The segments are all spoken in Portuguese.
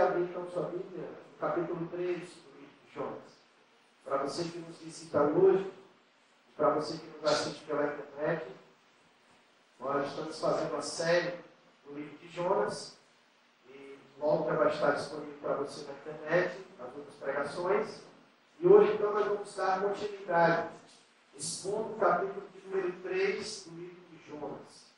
Abrir então sua Bíblia, capítulo 3 do livro de Jonas. Para você que nos visita hoje, para você que nos assiste pela internet, nós estamos fazendo uma série do livro de Jonas, e logo vai estar disponível para você na internet, as outras pregações. E hoje, então, nós vamos dar continuidade, expondo o capítulo de número 3 do livro de Jonas.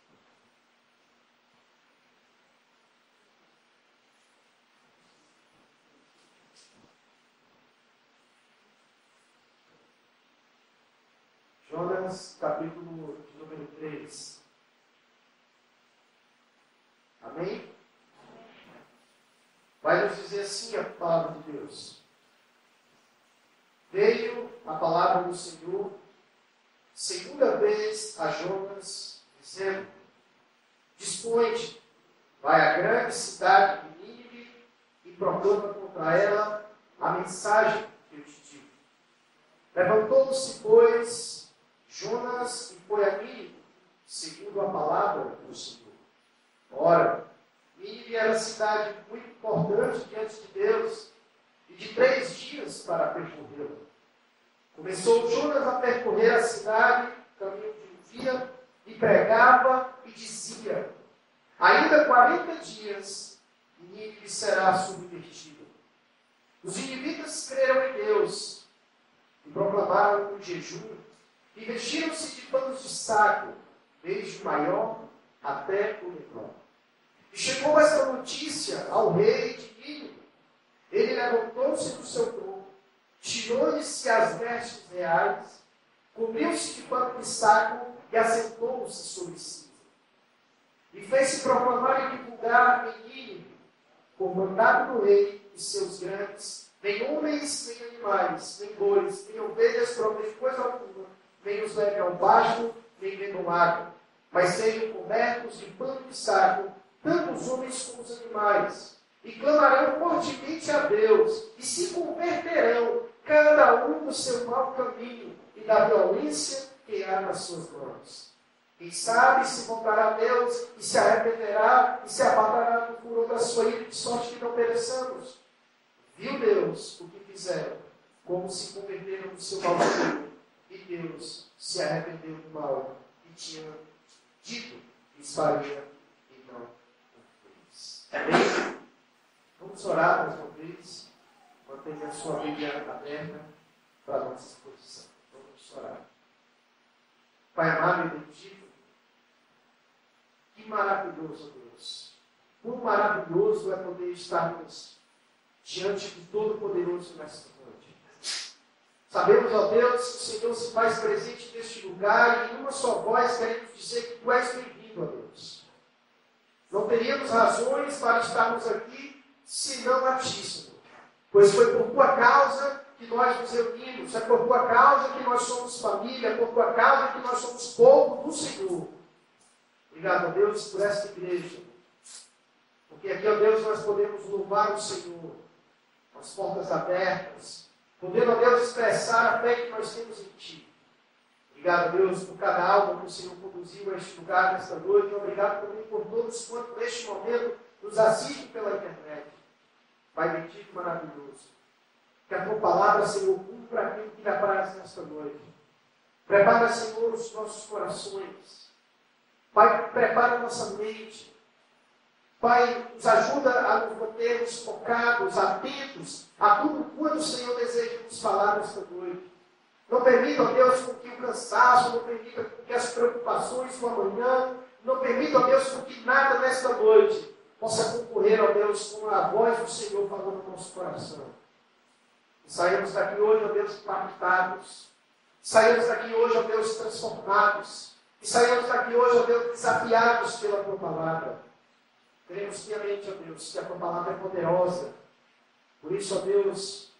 Jonas, capítulo de número 3. Amém? Vai nos dizer assim a palavra de Deus. Veio a palavra do Senhor, segunda vez a Jonas, dizendo: Dispõe-te, vai à grande cidade de Nínive e proclama contra ela a mensagem que eu te digo. Levantou-se, pois, Jonas foi a Nínive, segundo a palavra do Senhor. Ora, Nínive era cidade muito importante diante de Deus, e de três dias para percorrê-la. Começou Jonas a percorrer a cidade, caminho de um dia, e pregava e dizia: Ainda 40 dias, Nínive será subvertida. Os ninivitas creram em Deus e proclamaram um jejum e vestiram-se de panos de saco, desde o maior até o menor. E chegou esta notícia ao rei de Nínive. Ele levantou-se do seu trono, tirou-lhe-se as vestes reais, cobriu-se de pano de saco e assentou-se sobre si. E fez-se proclamar e divulgar em Nínive, por mandado do rei e seus grandes, nem homens, nem animais, nem bois, nem ovelhas, prometem coisa alguma, nem os leve ao baixo, nem bebam água, mas sejam cobertos de pano de saco, tanto os homens como os animais, e clamarão fortemente a Deus, e se converterão, cada um do seu mau caminho e da violência que há nas suas mãos. Quem sabe se voltará a Deus e se arrependerá e se apartará do furor da sua ira, de sorte que não pereçamos. Viu Deus o que fizeram, como se converteram do seu mau caminho e Deus se arrependeu do mal e tinha dito que faria e não fez. Amém? Vamos orar mais uma vez. Mantenha a sua Bíblia aberta para a nossa exposição. Vamos orar. Pai amado e bendito, que maravilhoso Deus. Quão maravilhoso é poder estarmos diante do Todo-Poderoso nesta. Sabemos, ó Deus, que o Senhor se faz presente neste lugar e em uma só voz queremos dizer que Tu és bem-vindo, ó Deus. Não teríamos razões para estarmos aqui se não a Ti, Senhor. Pois foi por Tua causa que nós nos reunimos, é por Tua causa que nós somos família, é por Tua causa que nós somos povo do Senhor. Obrigado, ó Deus, por esta igreja. Porque aqui, ó Deus, nós podemos louvar o Senhor, com as portas abertas, podendo, ó Deus, expressar a fé que nós temos em Ti. Obrigado, Deus, por cada alma que o Senhor conduziu a este lugar nesta noite. Obrigado também por todos quantos neste momento nos assistem pela internet. Pai bendito e maravilhoso. Que a tua palavra, Senhor, cumpra aquilo que lhe apraz nesta noite. Prepara, Senhor, os nossos corações. Pai, prepara a nossa mente. Pai, nos ajuda a nos mantermos focados, atentos a tudo quanto o Senhor deseja nos falar nesta noite. Não permita, ó Deus, com que o cansaço, não permita com que as preocupações do amanhã, não permita, ó Deus, com que nada nesta noite possa concorrer, ó Deus, com a voz do Senhor falando no nosso coração. E saímos daqui hoje, ó Deus, impactados. Saímos daqui hoje, ó Deus, transformados. E saímos daqui hoje, ó Deus, desafiados pela tua palavra. Cremos piamente, ó Deus, que a tua palavra é poderosa. Por isso, ó Deus,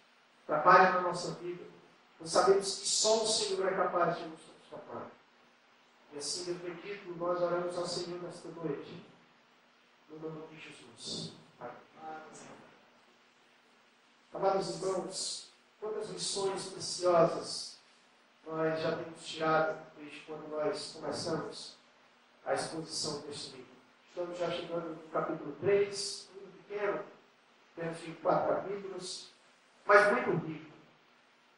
trabalha na nossa vida. Nós sabemos que só o Senhor é capaz de nos transformar. E assim, Deus bendito, nós oramos ao Senhor nesta noite. No nome de Jesus. Amém. Amados irmãos, quantas lições preciosas nós já temos tirado desde quando nós começamos a exposição deste livro. Estamos já chegando no capítulo 3, muito pequeno, temos de quatro capítulos, mas muito rico.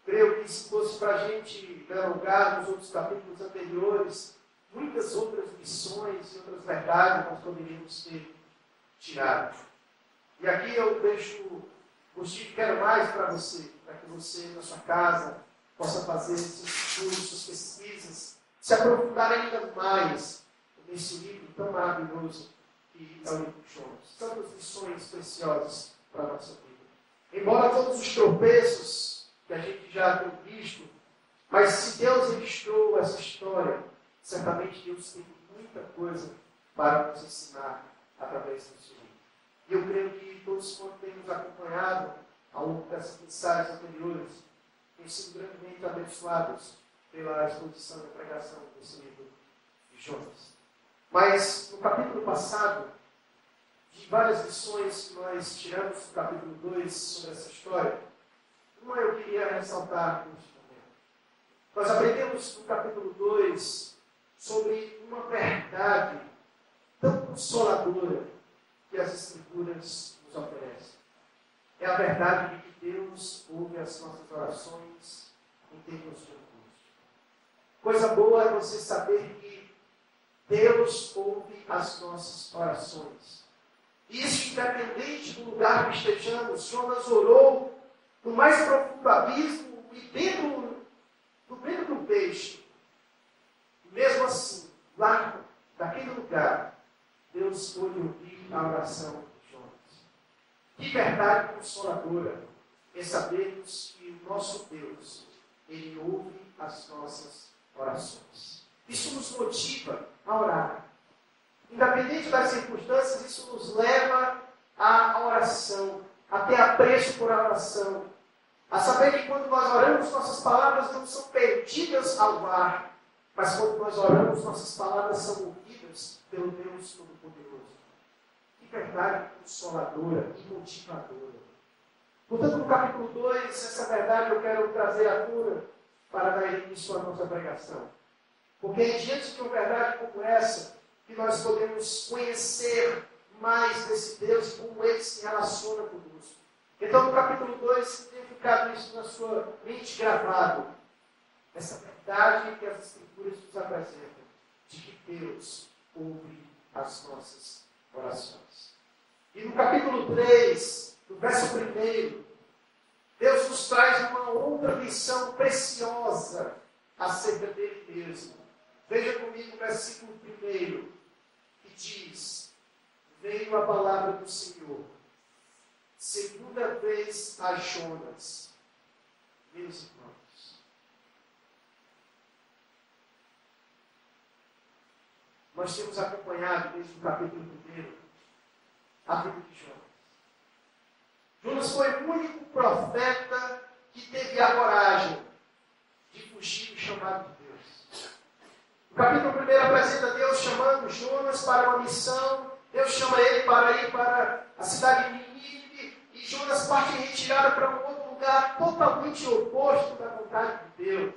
Creio que se fosse para a gente dialogar nos outros capítulos anteriores, muitas outras missões e outras verdades nós poderíamos ter tirado. E aqui eu deixo Gostinho, quero mais para você, para que você, na sua casa, possa fazer seus estudos, suas pesquisas, se aprofundar ainda mais nesse livro tão maravilhoso que é o livro de Jonas. Tantas lições preciosas para a nossa vida. Embora todos os tropeços que a gente já tem visto, mas se Deus registrou essa história, certamente Deus tem muita coisa para nos ensinar através desse livro. E eu creio que todos quantos têm nos acompanhado ao longo dessas mensagens anteriores têm sido grandemente abençoados pela exposição e pregação desse livro de Jonas. Mas no capítulo passado, de várias lições que nós tiramos do capítulo 2 sobre essa história, uma eu queria ressaltar neste momento. Nós aprendemos no capítulo 2 sobre uma verdade tão consoladora que as Escrituras nos oferecem. É a verdade de que Deus ouve as nossas orações em tempos de angústia. Coisa boa é você saber que Deus ouve as nossas orações. Isso independente do lugar que estejamos. Jonas orou no mais profundo abismo e dentro do do peixe. Mesmo assim, lá daquele lugar, Deus pôde ouvir a oração de Jonas. Que verdade consoladora é sabermos que o nosso Deus, Ele ouve as nossas orações. Isso nos motiva a orar. Independente das circunstâncias, isso nos leva à oração, a ter apreço por oração, a saber que quando nós oramos, nossas palavras não são perdidas ao ar, mas quando nós oramos, nossas palavras são ouvidas pelo Deus Todo-Poderoso. Que verdade consoladora e motivadora. Portanto, no capítulo 2, essa verdade eu quero trazer à cura para dar início à nossa pregação. Porque é diante de uma verdade como essa que nós podemos conhecer mais desse Deus como ele se relaciona conosco. Então, no capítulo 2, tem ficado isso na sua mente gravado. Essa verdade que as Escrituras nos apresentam, de que Deus ouve as nossas orações. E no capítulo 3, no verso 1, Deus nos traz uma outra lição preciosa acerca dele mesmo. Veja comigo o versículo 1, que diz: Veio a palavra do Senhor, segunda vez a Jonas, meus irmãos nós temos acompanhado desde o capítulo 1 a vida de Jonas. Jonas foi o único profeta que teve a coragem de fugir do chamado de Deus. O capítulo 1 apresenta Deus chamando Jonas para uma missão. Deus chama ele para ir para a cidade de Nínive. E Jonas parte retirado para um outro lugar totalmente oposto da vontade de Deus.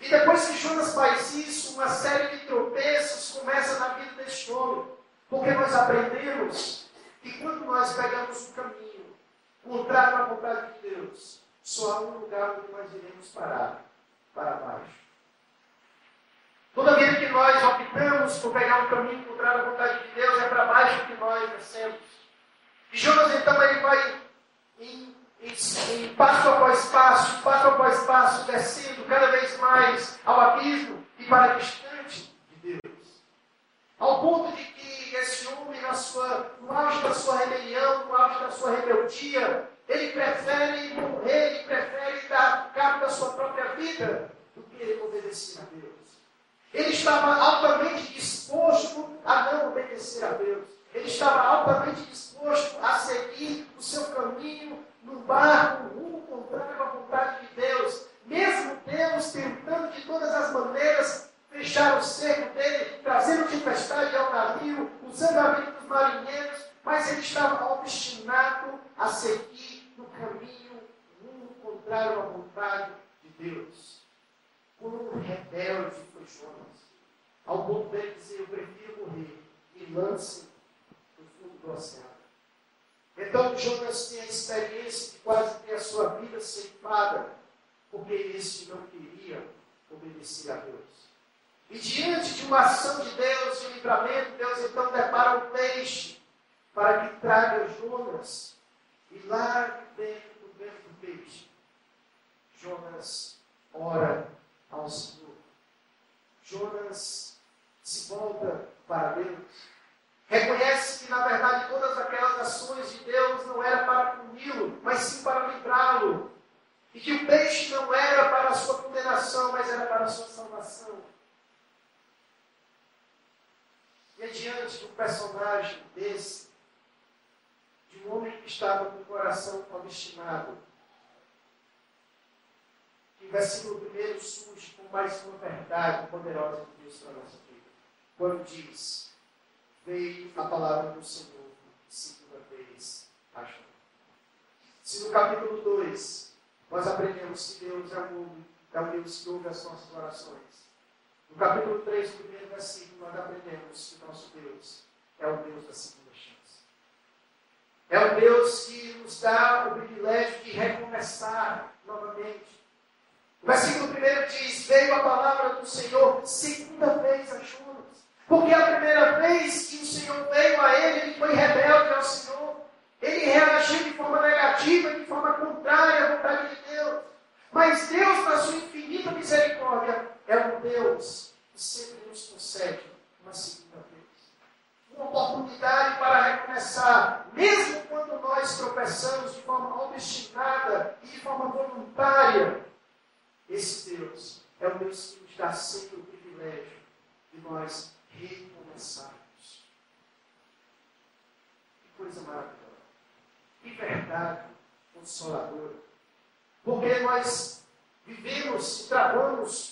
E depois que Jonas faz isso, uma série de tropeços começa na vida deste homem. Porque nós aprendemos que quando nós pegamos o caminho contrário à vontade de Deus, só há um lugar onde nós iremos parar para baixo. Toda vez que nós optamos por pegar um caminho contrário à vontade de Deus, é para baixo que nós descemos. E Jonas então ele vai em em, em passo após passo, passo após passo, descendo cada vez mais ao abismo e para distante de Deus. Ao ponto de que esse homem, na sua, no auge da sua rebelião, no auge da sua rebeldia, ele prefere morrer, ele prefere dar cabo da sua própria vida do que obedecer a Deus. Ele estava altamente disposto a não obedecer a Deus. Ele estava altamente disposto a seguir o seu caminho no barco, rumo contrário à vontade de Deus, mesmo Deus tentando de todas as maneiras fechar o cerco dele, trazendo tempestade ao navio, usando a vida dos marinheiros, mas ele estava obstinado a seguir no caminho rumo contrário à vontade de Deus. Como rebelde foi Jonas, ao ponto dele dizer: Eu prefiro morrer e lance do oceano. Então Jonas tem a experiência de quase ter a sua vida ceifada, porque este não queria obedecer a Deus. E diante de uma ação de Deus, de um livramento, Deus então depara um peixe para que traga Jonas e largue dentro do ventre do peixe. Jonas ora ao Senhor. Jonas se volta para Deus. Reconhece que, na verdade, todas aquelas ações de Deus não eram para puni-lo, mas sim para livrá-lo. E que o peixe não era para a sua condenação, mas era para a sua salvação. E diante de um personagem desse, de um homem que estava com o coração obstinado, que o versículo primeiro surge com mais uma verdade poderosa de Deus para a nossa vida. Quando diz, veio a palavra do Senhor segunda vez a. Se no capítulo 2 nós aprendemos que Deus é um, é Deus que ouve as nossas orações, no capítulo 3, no primeiro versículo, nós aprendemos que nosso Deus é o Deus da segunda chance. É o Deus que nos dá o privilégio de recomeçar novamente. O versículo 1 diz: Veio a palavra do Senhor segunda vez a Jonas. Porque a primeira vez que o Senhor veio a ele, ele foi rebelde ao Senhor. Ele reagiu de forma negativa, de forma contrária à vontade de Deus. Mas Deus, na sua infinita misericórdia, é um Deus que sempre nos concede uma segunda vez. Uma oportunidade para recomeçar, mesmo quando nós tropeçamos de forma obstinada e de forma voluntária. Esse Deus é o Deus que nos dá sempre o privilégio de nós recomeçarmos. Que coisa maravilhosa. Que verdade consoladora. Porque nós vivemos e travamos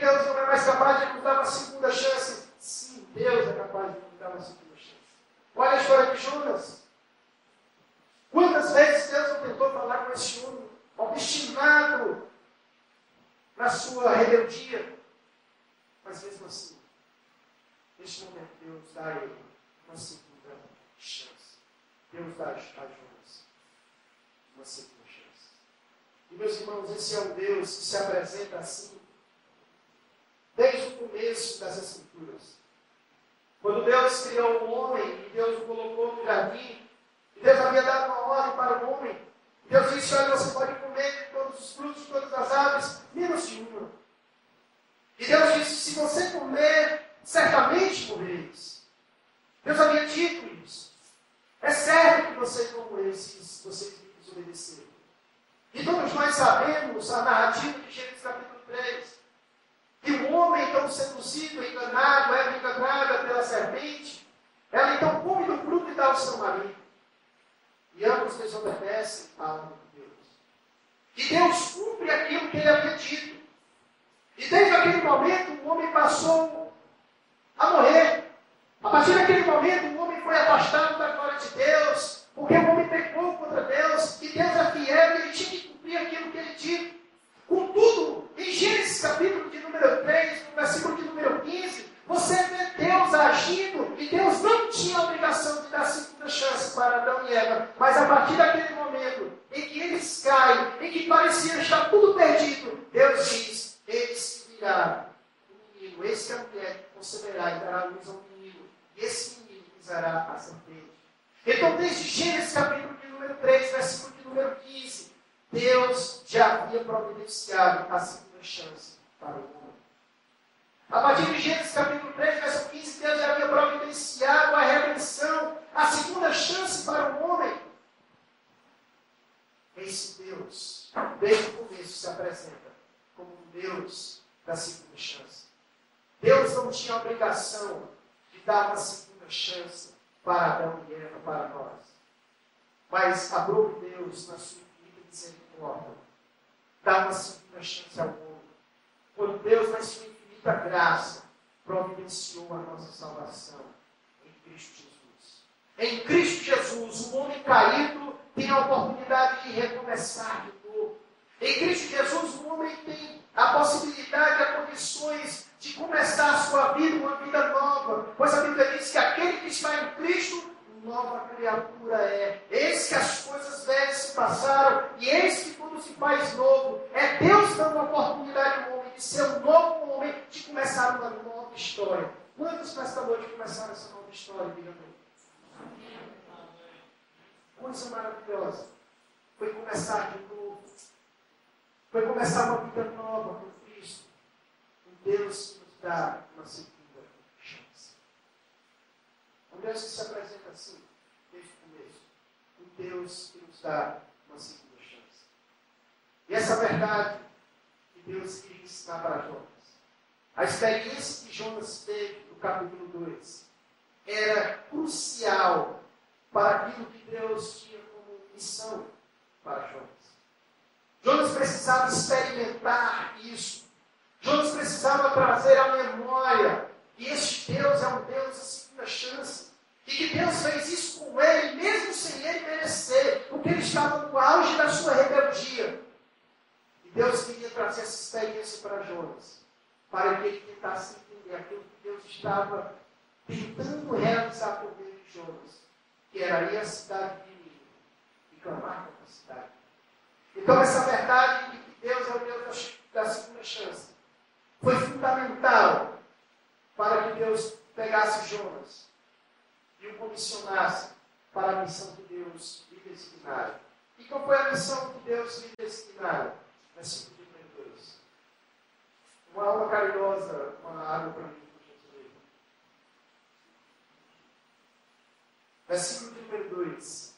Deus não é mais capaz de nos dar uma segunda chance. Sim, Deus é capaz de nos dar uma segunda chance. Olha a história de Jonas. Quantas vezes Deus não tentou falar com esse homem, obstinado na sua rebeldia, mas mesmo assim, neste momento Deus dá a ele uma segunda chance. Deus dá a Jonas uma segunda chance. E meus irmãos, esse é um Deus que se apresenta assim desde o começo das Escrituras. Quando Deus criou o homem e Deus o colocou no jardim, e Deus havia dado uma ordem para o homem, Deus disse: Olha, você pode comer de todos os frutos, todas as aves, menos de uma. E Deus disse: Se você comer certamente morrereis. Deus havia dito isso. É certo que vocês vão morrer se vocês me desobedecerem. E todos nós sabemos a narrativa de Gênesis capítulo 3. Que o homem, então seduzido, enganado, era enganada pela serpente, ela então come do fruto e dá ao seu marido. E ambos desobedecem a palavra de Deus. E Deus cumpre aquilo que ele havia dito. E desde aquele momento o homem passou a morrer. A partir daquele momento o homem foi afastado da glória de Deus, porque o homem pecou contra Deus, e Deus é fiel e ele tinha que cumprir aquilo que ele disse. Contudo, em Gênesis capítulo de número 3, no versículo de número 15, você vê Deus agindo e Deus não tinha a obrigação de dar segunda chance para Adão e Eva. Mas a partir daquele momento em que eles caem, em que parecia estar tudo perdido, Deus diz: Eis que virá um menino, esse é a mulher que conceberá e dará luz a um menino. E esse menino pisará a serpente. Então, desde Gênesis capítulo de número 3, versículo de número 15, Deus já havia providenciado a segunda chance para o mundo. A partir de Gênesis capítulo 3, verso 15, Deus já havia providenciado a redenção, a segunda chance para o homem. Esse Deus, desde o começo, se apresenta como um Deus da segunda chance. Deus não tinha a obrigação de dar uma segunda chance para Adão e Eva, para nós. Mas aprove Deus, na sua infinita misericórdia, dar uma segunda chance ao mundo. Quando Deus, na sua infinita graça, providenciou a nossa salvação em Cristo Jesus. Em Cristo Jesus, o homem caído tem a oportunidade de recomeçar de novo. Em Cristo Jesus, o homem tem a possibilidade, as condições de começar a sua vida, uma vida nova. Pois a Bíblia diz que aquele que está em Cristo, nova criatura é. Eis que as coisas velhas se passaram e eis que tudo se faz novo. É Deus dando a oportunidade ao homem de ser um novo homem, de começar uma nova história. Quantos nesta noite começaram essa nova história? Diga. Coisa maravilhosa. Foi começar de novo. Foi começar uma vida nova com Cristo. Um Deus que nos dá uma segunda chance. Um Deus que se apresenta assim, desde o começo. Um Deus que nos dá uma segunda chance. E essa verdade que Deus queria ensinar para Jonas. A experiência que Jonas teve no capítulo 2 era crucial para aquilo que Deus tinha como missão para Jonas. Jonas precisava experimentar isso. Jonas precisava trazer à memória que este Deus é um Deus da segunda chance. E que Deus fez isso com ele, mesmo sem ele merecer, porque ele estava no auge da sua rebeldia. E Deus queria trazer essa experiência para Jonas, para que ele tentasse entender aquilo que Deus estava tentando realizar por meio de Jonas, que era ir à cidade de Nínive e clamar contra a cidade. Então, essa verdade de que Deus é o Deus da, da segunda chance foi fundamental para que Deus pegasse Jonas e o comissionasse para a missão que Deus lhe designara. E qual foi a missão que Deus lhe designara? Versículo número 2. Uma alma carinhosa, uma água para mim, por gentileza. Versículo número 2.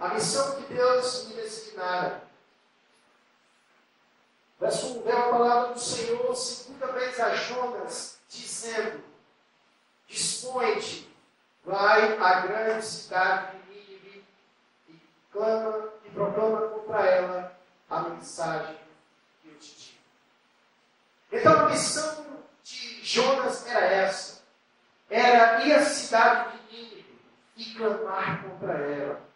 A missão que Deus lhe designara. Verso 1, veio a palavra do Senhor segunda vez a Jonas, dizendo, dispõe-te, vai à grande cidade de Nínive e clama e proclama contra ela a mensagem que eu te digo. Então a missão de Jonas era essa. Era ir à cidade de Nínive e clamar contra ela.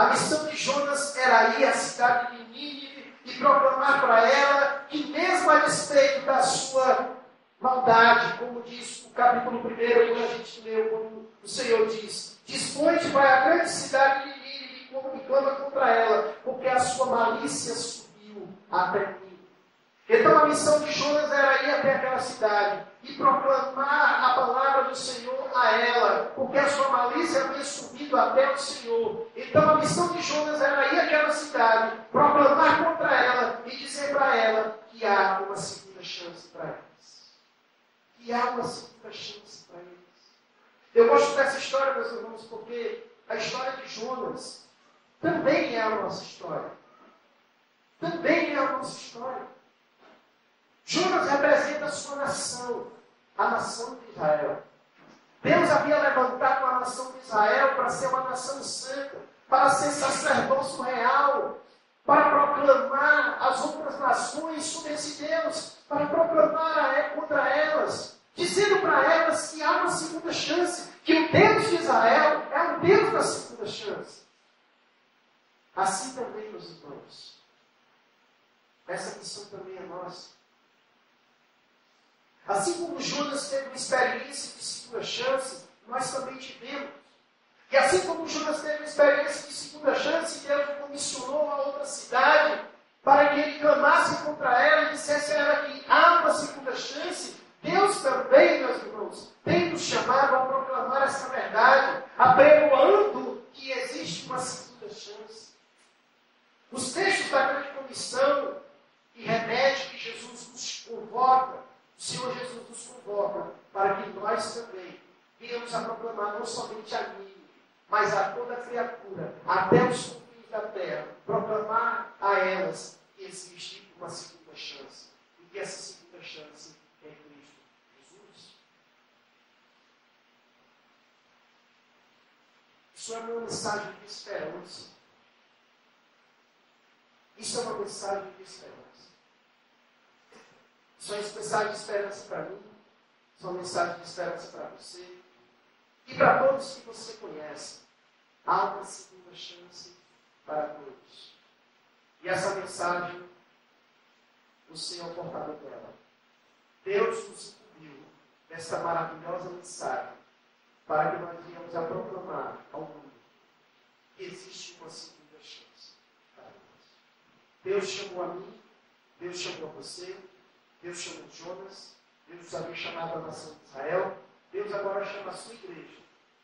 A missão de Jonas era ir à cidade de Nínive e proclamar para ela que, mesmo a despeito da sua maldade, como diz o capítulo 1, quando a gente leu, o Senhor diz: Dispõe-te, vai à grande cidade de Nínive e clama contra ela, porque a sua malícia subiu até mim. Então a missão de Jonas era ir até aquela cidade e proclamar a palavra do Senhor a ela, porque a sua malícia havia subido até o Senhor. Então a missão de Jonas era ir àquela cidade, proclamar contra ela e dizer para ela que há uma segunda chance para elas. E há uma segunda chance para eles. Eu gosto dessa história, meus irmãos, porque a história de Jonas também é a nossa história. Também é a nossa história. Jonas representa a sua nação, a nação de Israel. Deus havia levantado a nação de Israel para ser uma nação santa, para ser sacerdócio real, para proclamar as outras nações sobre esse Deus, para proclamar contra elas, dizendo para elas que há uma segunda chance, que o Deus de Israel é o Deus da segunda chance. Assim também, meus irmãos, essa missão também é nossa. Assim como Judas teve uma experiência de segunda chance, nós também tivemos. E assim como Judas teve uma experiência de segunda chance, Deus o comissionou a outra cidade para que ele clamasse contra ela e dissesse a ela que há uma segunda chance. Deus também, meus irmãos, tem nos chamado a proclamar essa verdade, apregoando que existe uma segunda chance. Os textos da grande comissão e remete que Jesus nos convoca, o Senhor Jesus nos convoca para que nós também venhamos a proclamar não somente a mim, mas a toda criatura, até os confins da terra, proclamar a elas que existe uma segunda chance. E que essa segunda chance é Cristo Jesus. Isso é uma mensagem de esperança. Isso é uma mensagem de esperança. Isso é uma mensagem de esperança para mim. Isso é uma mensagem de esperança para você. E para todos que você conhece. Há uma segunda chance para todos. E essa mensagem, o Senhor é o portador dela. Deus nos incumbiu dessa maravilhosa mensagem para que nós venhamos a proclamar ao mundo que existe uma segunda chance para nós. Deus chamou a mim, Deus chamou a você, Deus chamou Jonas, Deus havia chamado a nação de Israel, Deus agora chama a sua igreja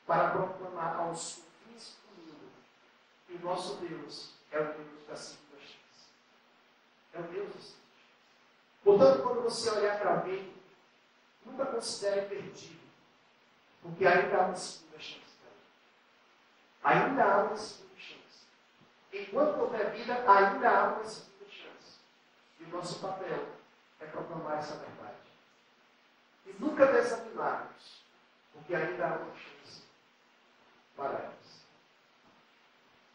para proclamar aos confins do mundo que o nosso Deus é o Deus da segunda chance. É o Deus da segunda Portanto, quando você olhar para alguém, nunca considere perdido, porque ainda há uma segunda chance para ele. Ainda há uma segunda chance. Enquanto houver vida, ainda há uma segunda chance. E o nosso papel é proclamar essa verdade. E nunca desanimarmos, porque ainda há uma chance para elas.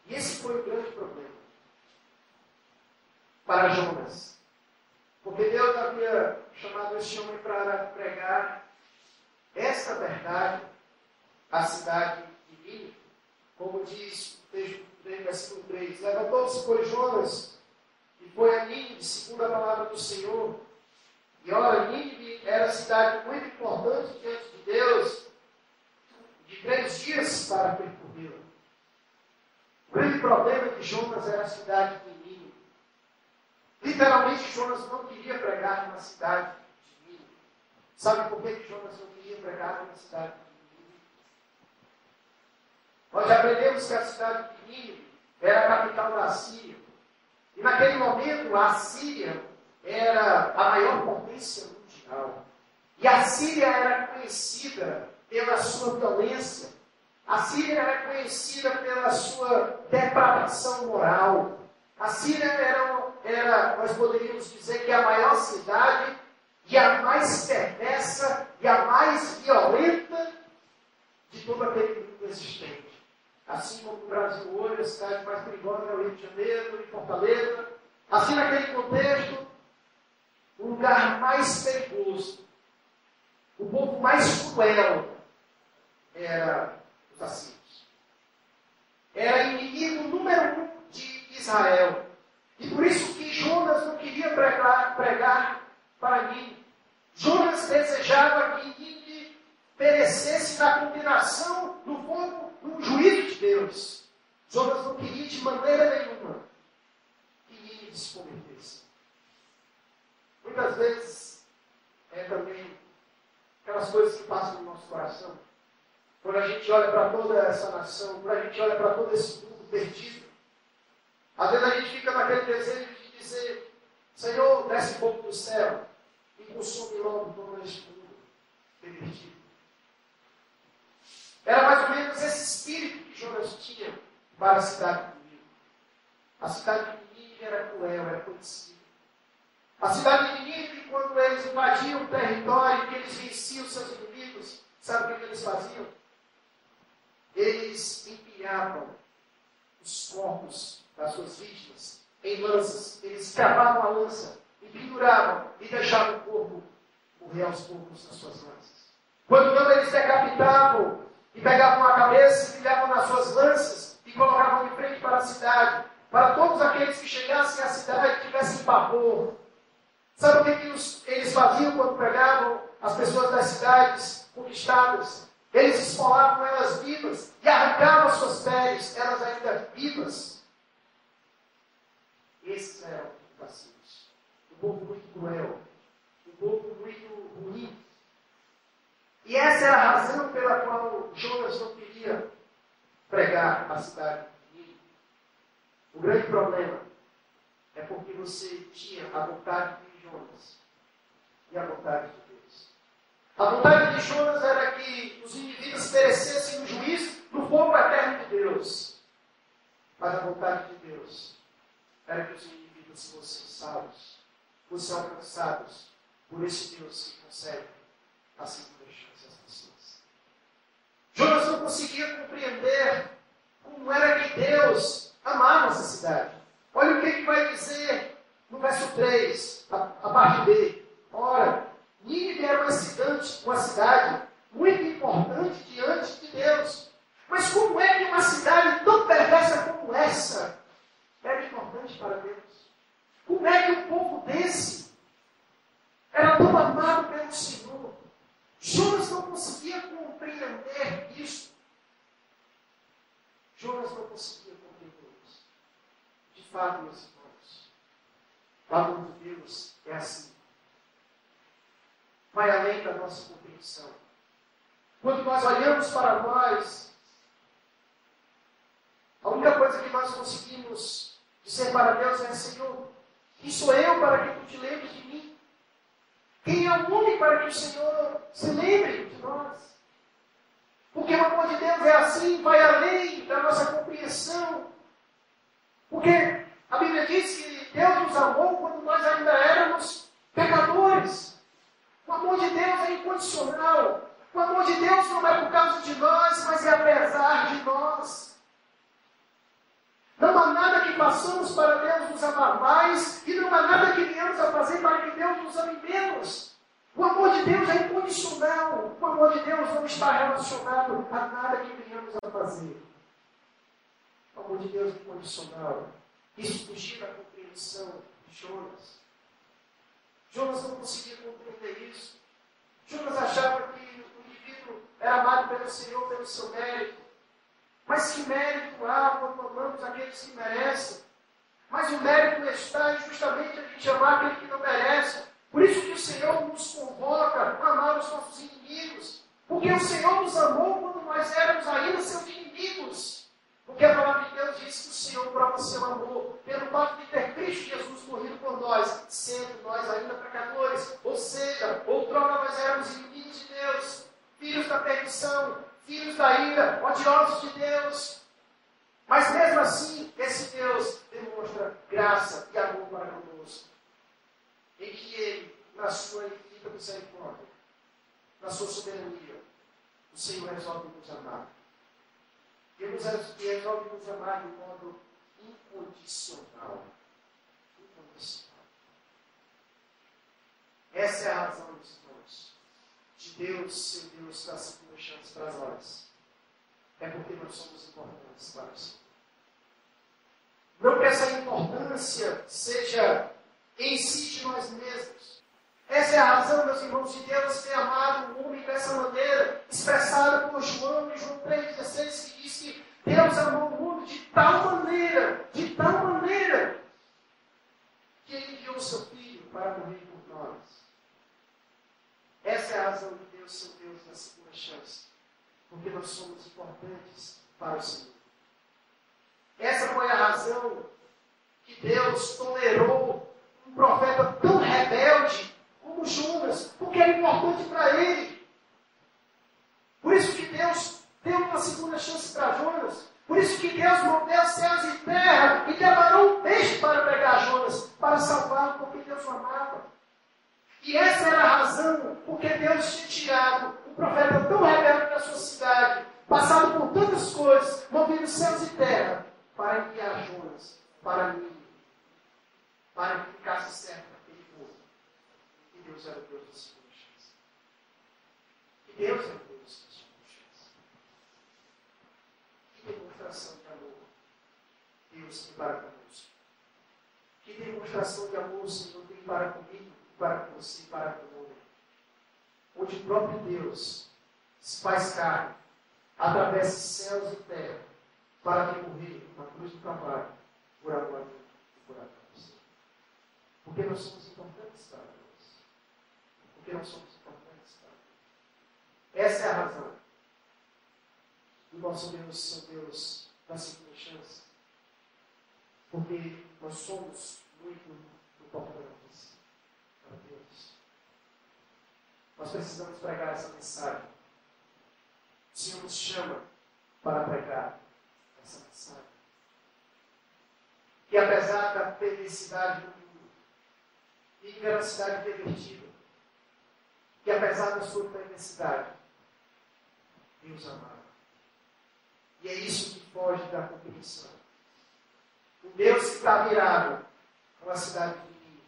E esse foi o grande problema para Jonas. Porque Deus havia chamado esse homem para pregar esta verdade à cidade de Nínive. Como diz o texto do versículo 3. Levantou-se, pois, Jonas e foi a Nínive, segundo a palavra do Senhor, e ora, Nínive era cidade muito importante diante de Deus, de três dias para percorrê-la. O grande problema de Jonas era a cidade de Nínive. Literalmente, Jonas não queria pregar numa cidade de Nínive. Sabe por que Jonas não queria pregar numa cidade de Nínive? Nós aprendemos que a cidade de Nínive era a capital da Síria. E naquele momento, a Síria era a maior potência mundial. E a Síria era conhecida pela sua violência. A Síria era conhecida pela sua depravação moral. A Síria era, era, nós poderíamos dizer que é a maior cidade e a mais perversa e a mais violenta de todo aquele mundo existente. Assim como o Brasil hoje, a cidade mais perigosa é o Rio de Janeiro, e Fortaleza. Assim, naquele contexto, o lugar mais perigoso, o povo mais cruel era os assírios. Era inimigo número um de Israel. E por isso que Jonas não queria pregar, pregar para mim. Jonas desejava que Nínive perecesse na condenação do fogo, no juízo de Deus. Jonas não queria de maneira nenhuma Quando a gente olha para toda essa nação, quando a gente olha para todo esse mundo perdido, às vezes a gente fica naquele desejo de dizer: Senhor, desce um pouco do céu e consome logo todo este mundo perdido. Era mais ou menos esse espírito que Jonas tinha para a cidade de Nínive. A cidade de Nínive era cruel, era conhecida. A cidade de Nínive, quando eles invadiam o território que eles venciam seus inimigos, sabe o que eles faziam? Eles empilhavam os corpos das suas vítimas em lanças. Eles cavavam a lança e penduravam e deixavam o corpo morrer aos poucos nas suas lanças. Quando não, eles decapitavam e pegavam a cabeça e pilhavam nas suas lanças e colocavam de frente para a cidade, para todos aqueles que chegassem à cidade e tivessem pavor. Sabe o que, que eles faziam quando pegavam as pessoas das cidades conquistadas? Eles esfolavam elas vivas e arrancavam as suas peles, elas ainda vivas. Esses eram os passivos. Um povo muito cruel, um povo muito ruim. E essa era a razão pela qual Jonas não queria pregar a cidade de Nínive. O grande problema é porque você tinha a vontade de Jonas e a vontade de. A vontade de Jonas era que os indivíduos perecessem no juízo no fogo eterno de Deus. Mas a vontade de Deus era que os indivíduos fossem salvos, fossem alcançados por esse Deus que concede a segunda chance às pessoas. Jonas não conseguia compreender como era que Deus amava essa cidade. Olha o que, que vai dizer no verso 3, a, a parte B. Ora, Era uma cidade, uma cidade muito importante diante de Deus. Mas como é que uma cidade tão perversa como essa era importante para Deus? Como é que um povo desse era tão amado pelo Senhor? Jonas não conseguia compreender isso. Jonas não conseguia compreender isso. De fato, meus irmãos, o amor de Deus é assim vai além da nossa compreensão. Quando nós olhamos para nós, a única coisa que nós conseguimos dizer para Deus é: Senhor, quem sou eu para que tu te lembres de mim? Quem é o homem para que o Senhor se lembre de nós? Porque o amor de Deus é assim, vai além da nossa compreensão. Porque a Bíblia diz que Deus nos amou quando nós ainda éramos pecadores. O amor de Deus é incondicional. O amor de Deus não é por causa de nós, mas é apesar de nós. Não há nada que façamos para Deus nos amar mais, e não há nada que venhamos a fazer para que Deus nos ame menos. O amor de Deus é incondicional. O amor de Deus não está relacionado a nada que venhamos a fazer. O amor de Deus é incondicional. Isso fugia da compreensão de Jonas. Jonas não conseguia compreender isso. Jonas achava que o indivíduo era amado pelo Senhor pelo seu mérito. Mas que mérito há quando amamos aqueles que merecem? Mas o mérito está justamente a gente amar aquele que não merece. Por isso que o Senhor nos convoca a amar os nossos inimigos. Porque o Senhor nos amou quando nós éramos ainda seus inimigos. Porque a palavra de Deus diz que o Senhor prova seu amor pelo fato de ter Cristo Jesus morrido por nós, sendo filhos da perdição, filhos da ira, odiosos de Deus. Mas mesmo assim, esse Deus demonstra graça e amor para conosco. Em que Ele, na sua infinita misericórdia, na sua soberania, o Senhor resolve nos amar. Deus resolve nos amar de modo incondicional. Incondicional. Essa é a razão, de Deus ser Deus dar segunda chance para nós. É porque nós somos importantes para o Senhor. Não que essa importância seja em si de nós mesmos. Essa é a razão, meus irmãos, de Deus ter amado o homem dessa maneira, expressada por João em João 3,16, que diz que Deus amou o mundo de tal maneira, de tal maneira, que ele enviou o seu filho para morrer por nós. Essa é a razão de Deus ser Deus da segunda chance. Porque nós somos importantes para o Senhor. Essa foi a razão que Deus tolerou um profeta tão rebelde como Jonas, porque era importante para ele. Por isso que Deus deu uma segunda chance para Jonas. Por isso que Deus moveu céus e terra e preparou um peixe para pegar Jonas, para salvá-lo, porque Deus o amava. E essa era a razão porque Deus tinha tirado um profeta tão rebelde da sua cidade, passado por tantas coisas, movido céus e terra, para enviar Jonas para mim, para que ficasse certo aquele povo. E Deus era o Deus das circunstâncias. E Deus era o Deus das circunstâncias. Que demonstração de amor Deus tem para conosco. Que demonstração de amor o Senhor tem para comigo, para com você, para com o homem. Onde o próprio Deus se faz carne, atravessa céus e terra, para que morrer na cruz do trabalho, por amor a e por amor a você. Porque nós somos importantes para Deus. Porque nós somos importantes para Deus. Essa é a razão do nosso Deus ser Deus da segunda chance. Porque nós somos muito importantes para Deus. Nós precisamos pregar essa mensagem. O Senhor nos chama para pregar essa mensagem. Que apesar da perversidade do mundo, e veracidade pervertida, que apesar da sua perversidade, Deus amava. E é isso que foge da compreensão. Um Deus que está virado com a cidade de Nínive.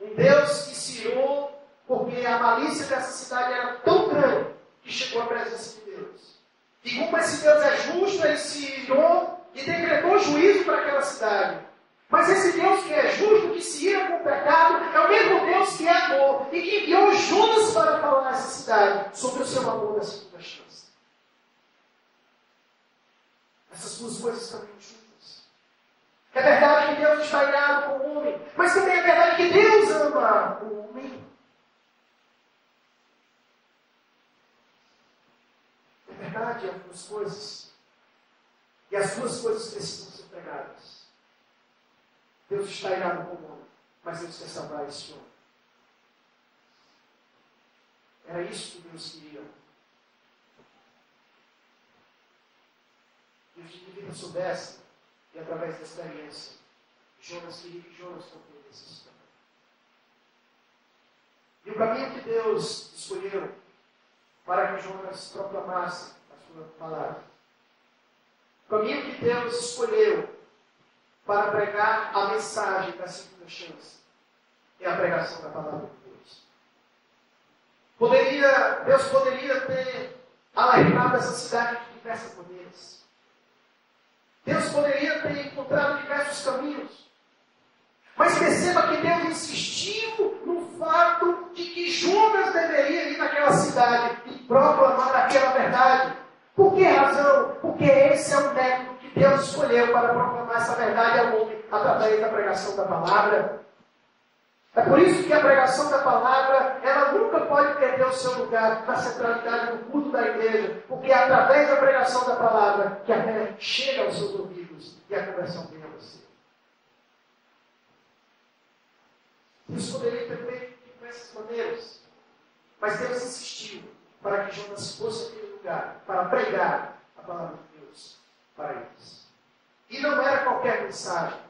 Um Deus que se irou porque a malícia dessa cidade era tão grande que chegou à presença de Deus. E como esse Deus é justo, ele se irou e decretou juízo para aquela cidade. Mas esse Deus que é justo, que se ira com o pecado, é o mesmo Deus que é amor e que enviou Judas para falar nessa cidade sobre o seu amor na segunda chance. Essas duas coisas caminham juntas. É verdade que Deus está irado com o homem, mas também é verdade que Deus ama o homem. É verdade as duas coisas. E as duas coisas precisam ser pregadas. Deus está irado com o homem, mas Deus quer salvar esse homem. Era isso que Deus queria. E os indivíduos soubessem, e através da experiência, Jonas queria que Jonas compreendesse isso também. E o caminho que Deus escolheu para que Jonas proclamasse sua palavra. O caminho que Deus escolheu para pregar a mensagem da segunda chance é a pregação da palavra de Deus. Poderia, Deus poderia ter alertado essa cidade de diversas maneiras. Deus poderia ter encontrado diversos caminhos. Mas perceba que Deus insistiu no fato de que Judas deveria ir naquela cidade e proclamar aquela verdade. Por que razão? Porque esse é o método que Deus escolheu para proclamar essa verdade ao homem através da pregação da palavra. É por isso que a pregação da palavra, ela nunca pode perder o seu lugar na centralidade do culto da igreja, porque é através da pregação da palavra que a fé chega aos seus ouvidos e a conversão vem a você. Deus poderia ter feito de diversas maneiras, mas Deus insistiu para que Jonas fosse aquele lugar para pregar a palavra de Deus para eles. E não era qualquer mensagem.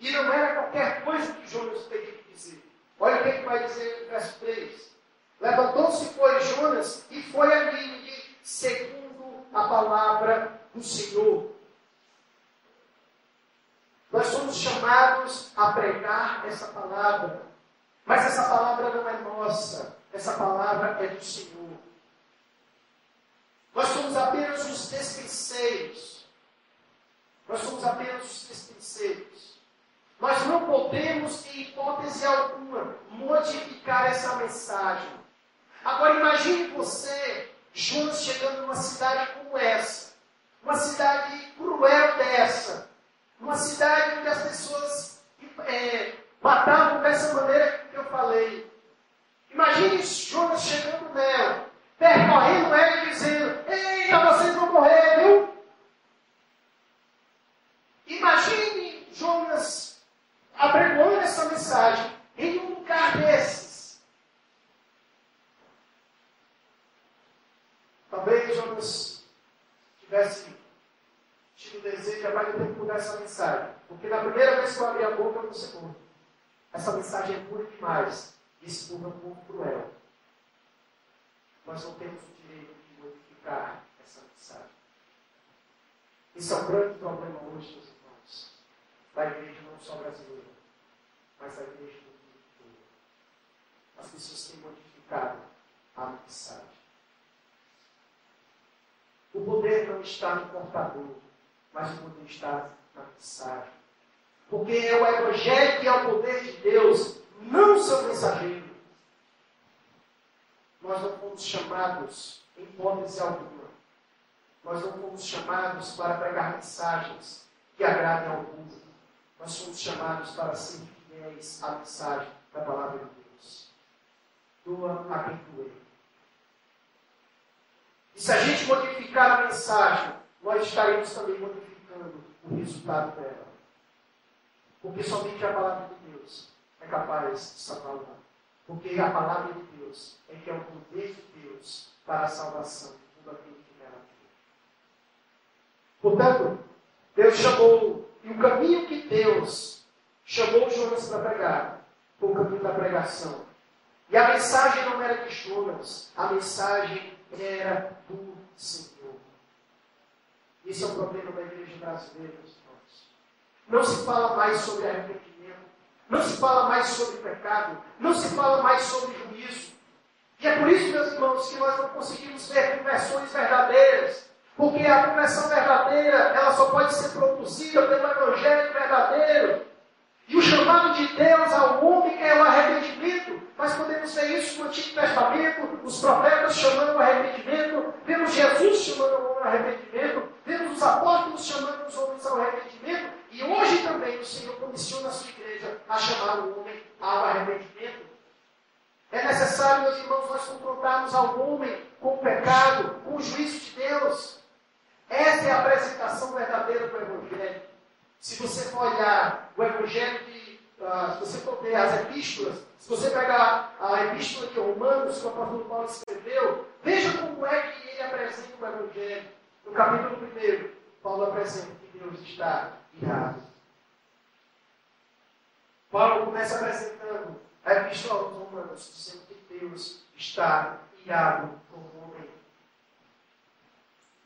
E não era qualquer coisa que Jonas teria que dizer. Olha o que, ele vai dizer no verso 3. Levantou-se, foi Jonas, e foi a Nínive, segundo a palavra do Senhor. Nós somos chamados a pregar essa palavra. Mas essa palavra não é nossa. Essa palavra é do Senhor. Somos apenas os despenseiros. Nós somos apenas os despenseiros. Nós não podemos, em hipótese alguma, modificar essa mensagem. Agora imagine você, Jonas, chegando numa cidade como essa. Uma cidade cruel dessa. Uma cidade onde as pessoas é, matavam dessa maneira que eu falei. Imagine Jonas chegando nela, percorrendo ela e dizendo: Eita, vocês vão morrer, viu? Imagine Jonas apregoando essa mensagem em um lugar desses. Talvez Jonas tivesse tive o desejo, que mudar essa mensagem. Porque na primeira vez que eu abri a boca, eu disse, essa mensagem é pura demais. Povo é um povo cruel. Nós não temos o direito de modificar essa mensagem. Isso é um grande problema hoje, meus irmãos, da igreja não só brasileira, mas da igreja do mundo todo. As pessoas têm modificado a mensagem. O poder não está no portador, mas o poder está na mensagem. Porque é o Evangelho que é o poder de Deus, não seu mensageiro. Nós não fomos chamados, em hipótese alguma, nós não fomos chamados para pregar mensagens que agradem ao povo. Nós fomos chamados para ser fiéis à mensagem da palavra de Deus. Doa a quem doer. E se a gente modificar a mensagem, nós estaremos também modificando o resultado dela. Porque somente a palavra de Deus é capaz de salvar o mundo. Porque a palavra de Deus é que é o poder de Deus para a salvação de todo aquele que nela Portanto, Deus chamou, e o caminho que Deus chamou Jonas para pregar foi o caminho da pregação. E a mensagem não era de Jonas, a mensagem era do Senhor. Esse é o problema da igreja brasileira, meus irmãos. Não se fala mais sobre arrependimento. Não se fala mais sobre pecado. Não se fala mais sobre juízo. E é por isso, meus irmãos, que nós não conseguimos ver conversões verdadeiras. Porque a conversão verdadeira, ela só pode ser produzida pelo Evangelho verdadeiro. E o chamado de Deus ao homem é o arrependimento. Mas podemos ver isso no Antigo Testamento, os profetas chamando o arrependimento, vemos Jesus chamando o homem ao arrependimento, vemos os apóstolos chamando os homens ao arrependimento, e hoje também o Senhor comissiona a sua igreja a chamar o homem ao arrependimento. É necessário, meus irmãos, nós confrontarmos ao homem com o pecado, com o juízo de Deus. Essa é a apresentação verdadeira do Evangelho. Se você for olhar o Evangelho de. Uh, se você for ver as epístolas, se você pegar a epístola de Romanos, que o apóstolo Paulo escreveu, veja como é que ele apresenta o Evangelho. No capítulo 1, Paulo apresenta que Deus está irado. Paulo começa apresentando a epístola aos Romanos, dizendo que Está irado com o homem.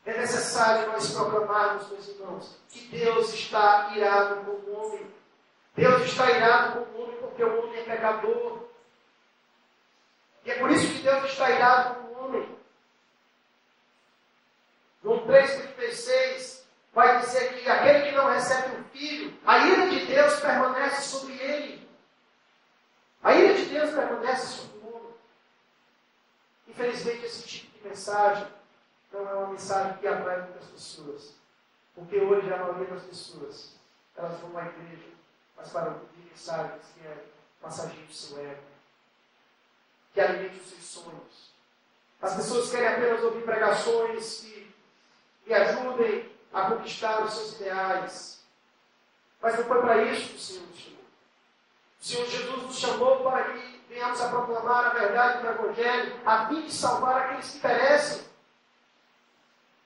É necessário nós proclamarmos, meus irmãos, que Deus está irado com o homem. Deus está irado com o homem porque o homem é pecador. E é por isso que Deus está irado com o homem. João 3,36 vai dizer que aquele que não recebe o Filho, a ira de Deus permanece sobre ele. A ira de Deus permanece sobre. Infelizmente, esse tipo de mensagem não é uma mensagem que atrai muitas pessoas. Porque hoje a maioria das pessoas, elas vão à igreja, mas para ouvir mensagens que é massageio do seu ego, que alimente os seus sonhos. As pessoas querem apenas ouvir pregações que lhe ajudem a conquistar os seus ideais. Mas não foi para isso que o Senhor nos chamou. O Senhor Jesus nos chamou para que venhamos a proclamar a verdade do Evangelho, a fim de salvar aqueles que perecem.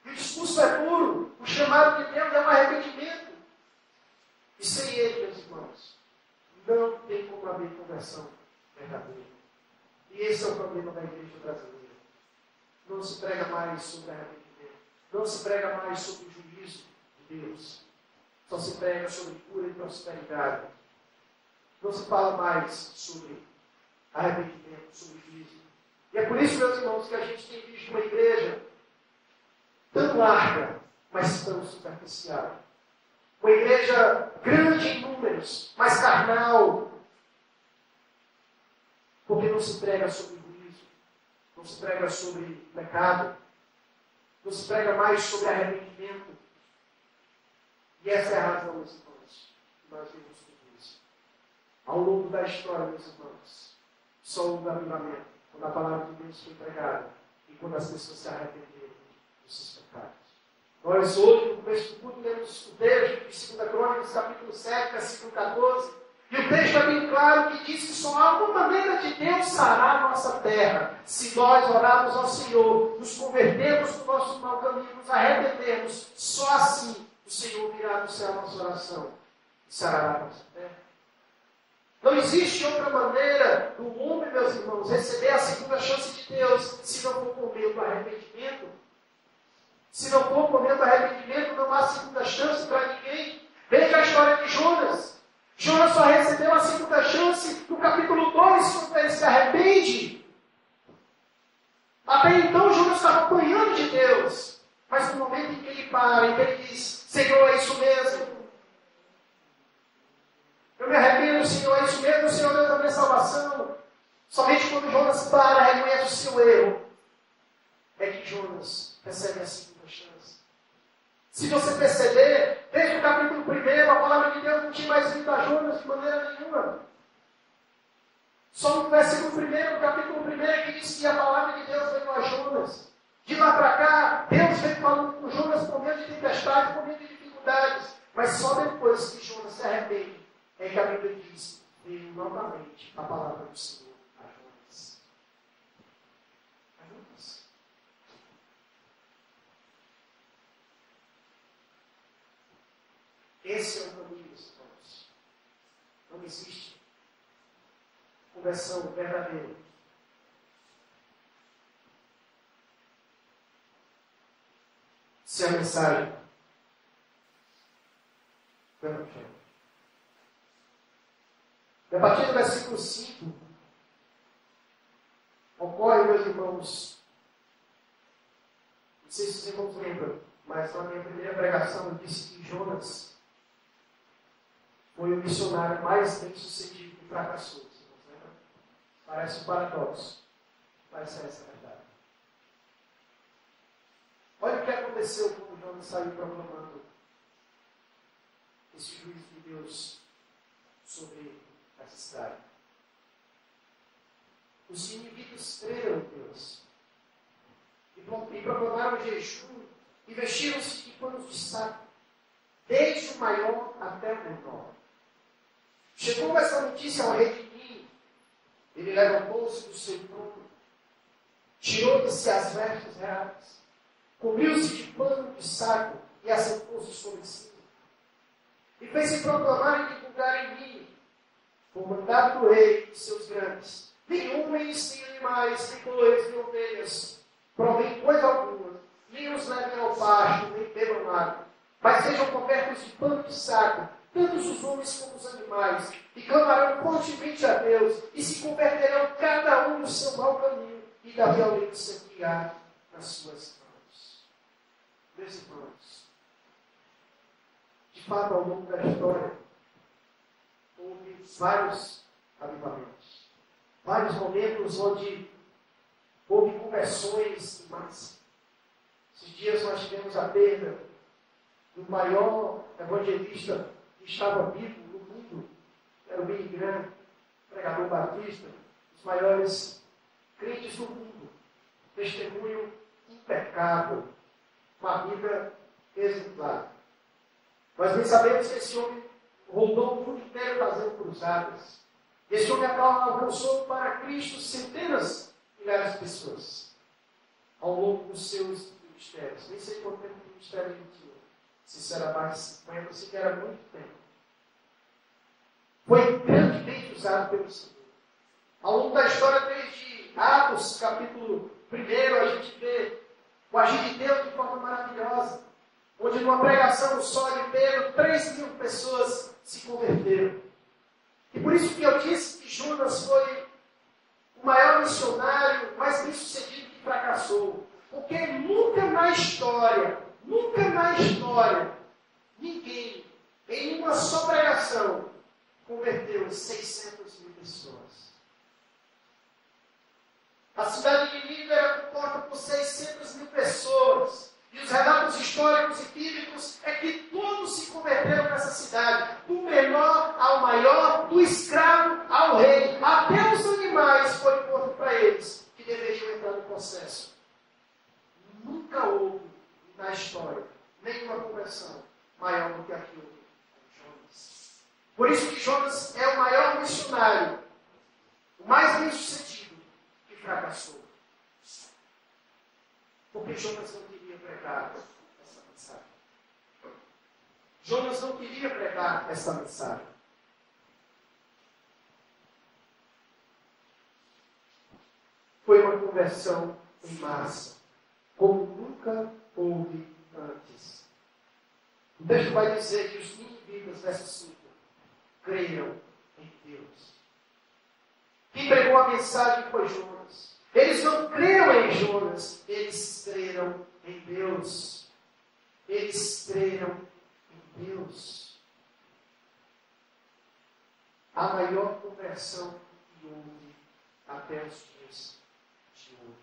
O discurso é puro. O chamado de Deus é um arrependimento. E sem ele, meus irmãos, não tem como haver conversão verdadeira. E esse é o problema da igreja brasileira. Não se prega mais sobre arrependimento. Não se prega mais sobre o juízo de Deus. Só se prega sobre cura e prosperidade. Não se fala mais sobre arrependimento, sobre juízo. E é por isso, meus irmãos, que a gente tem visto uma igreja tão larga, mas tão superficial. Uma igreja grande em números, mas carnal. Porque não se prega sobre juízo, não se prega sobre pecado, não se prega mais sobre arrependimento. E essa é a razão, meus irmãos, que nós vimos tudo isso. Ao longo da história, meus irmãos, só houve avivamento quando a palavra de Deus foi pregada e quando as pessoas se arrependeram dos seus pecados. Nós hoje, no começo do culto, lemos o texto de 2 Crônicas, capítulo 7, versículo 14. E o texto é bem claro que diz que só há uma maneira de Deus sarar nossa terra. Se nós orarmos ao Senhor, nos convertermos do nosso mau caminho, nos arrependermos, só assim o o Senhor virá no céu a nossa oração e sarará a nossa terra. Não existe outra maneira do homem, meus irmãos, receber a segunda chance de Deus se não for por meio do arrependimento. Se não for por meio do arrependimento, não há segunda chance para ninguém. Veja a história de Jonas. Jonas só recebeu a segunda chance no capítulo 2, quando ele se arrepende. Até então, Jonas estava apanhando de Deus. Mas no momento em que ele para, em que ele diz: Senhor, é isso mesmo. Eu me arrependo, Senhor, é isso mesmo, Senhor Deus da minha salvação. Somente quando Jonas para, reconhece o seu erro, é que Jonas recebe a segunda chance. Se você perceber, desde o capítulo 1, a palavra de Deus não tinha mais vindo a Jonas de maneira nenhuma. Só no versículo 1, no capítulo 1, é que diz que a palavra de Deus veio a Jonas. De lá para cá, Deus vem falando com Jonas por meio de tempestade, por meio de dificuldades. Mas só depois que Jonas se arrepende, é que a Bíblia diz: veio novamente a palavra do Senhor a Jonas. A Jonas. Esse é o caminho, irmãos. Não existe conversão verdadeira se a mensagem. E a partir do versículo 5, ocorre, meus irmãos, não sei se os irmãos lembram, mas na minha primeira pregação eu disse que Jonas foi o missionário mais bem sucedido e fracassou. Parece um paradoxo, mas é essa verdade. Olha o que aconteceu quando Jonas saiu proclamando esse juízo de Deus sobre essa cidade. Os inimigos creram em Deus e proclamaram jejum e vestiram-se de panos de saco, desde o maior até o menor. Chegou essa notícia ao rei de Nini. Ele levantou-se do seu trono, tirou-se as vestes reais, cobriu-se de pano de saco e assentou-se sobre si. E fez-se proclamar e divulgar em mim por mandado do rei e seus grandes. Nem homens, nem animais, nem bois, nem ovelhas, provém coisa alguma, nem os levem ao pasto, nem bebam água, mas sejam cobertos de pano de saco, tanto os homens como os animais, e clamarão fortemente a Deus, e se converterão cada um no seu mau caminho, e da violência que há nas suas mãos. Meus irmãos, de fato, ao longo da história, vários avivamentos. Vários momentos onde houve conversões em massa. Esses dias nós tivemos a perda do maior evangelista que estava vivo no mundo, era o Billy Graham, pregador batista, os maiores crentes do mundo. Testemunho impecável, uma vida exemplar. Nós bem sabemos que esse homem rodou mundo inteiro fazendo cruzadas. Esse homem alcançou para Cristo centenas de milhares de pessoas ao longo dos seus ministérios. Nem sei quanto tempo de ministério ele tinha. Se de 50, eu sei que era muito tempo. Foi grandemente usado pelo Senhor. Ao longo da história, desde Atos, capítulo 1, a gente vê o agir de Deus de forma maravilhosa. Onde numa pregação só de Pedro, 3 mil pessoas se converteram. E por isso que eu disse que Judas foi o maior missionário, mais bem sucedido que fracassou. Porque nunca na história, nunca na história, ninguém, em uma só pregação, converteu 600 mil pessoas. A cidade de Nínive era composta por 600 mil pessoas. E os relatos históricos e bíblicos é que todos se converteram nessa cidade, do menor ao maior, do escravo ao rei. Até os animais foi posto para eles que deveriam entrar no processo. Nunca houve na história nenhuma conversão maior do que aquilo de Jonas. Por isso que Jonas é o maior missionário, o mais bem sucedido que fracassou. Porque Jonas não pregar essa mensagem. Jonas não queria pregar essa mensagem. Foi uma conversão em massa, como nunca houve antes. O texto vai dizer que os ninivitas, verso 5, creram em Deus. Quem pregou a mensagem foi Jonas. Eles não creram em Jonas, eles creram em Deus. Eles creram em Deus. A maior conversão que houve até os dias de hoje.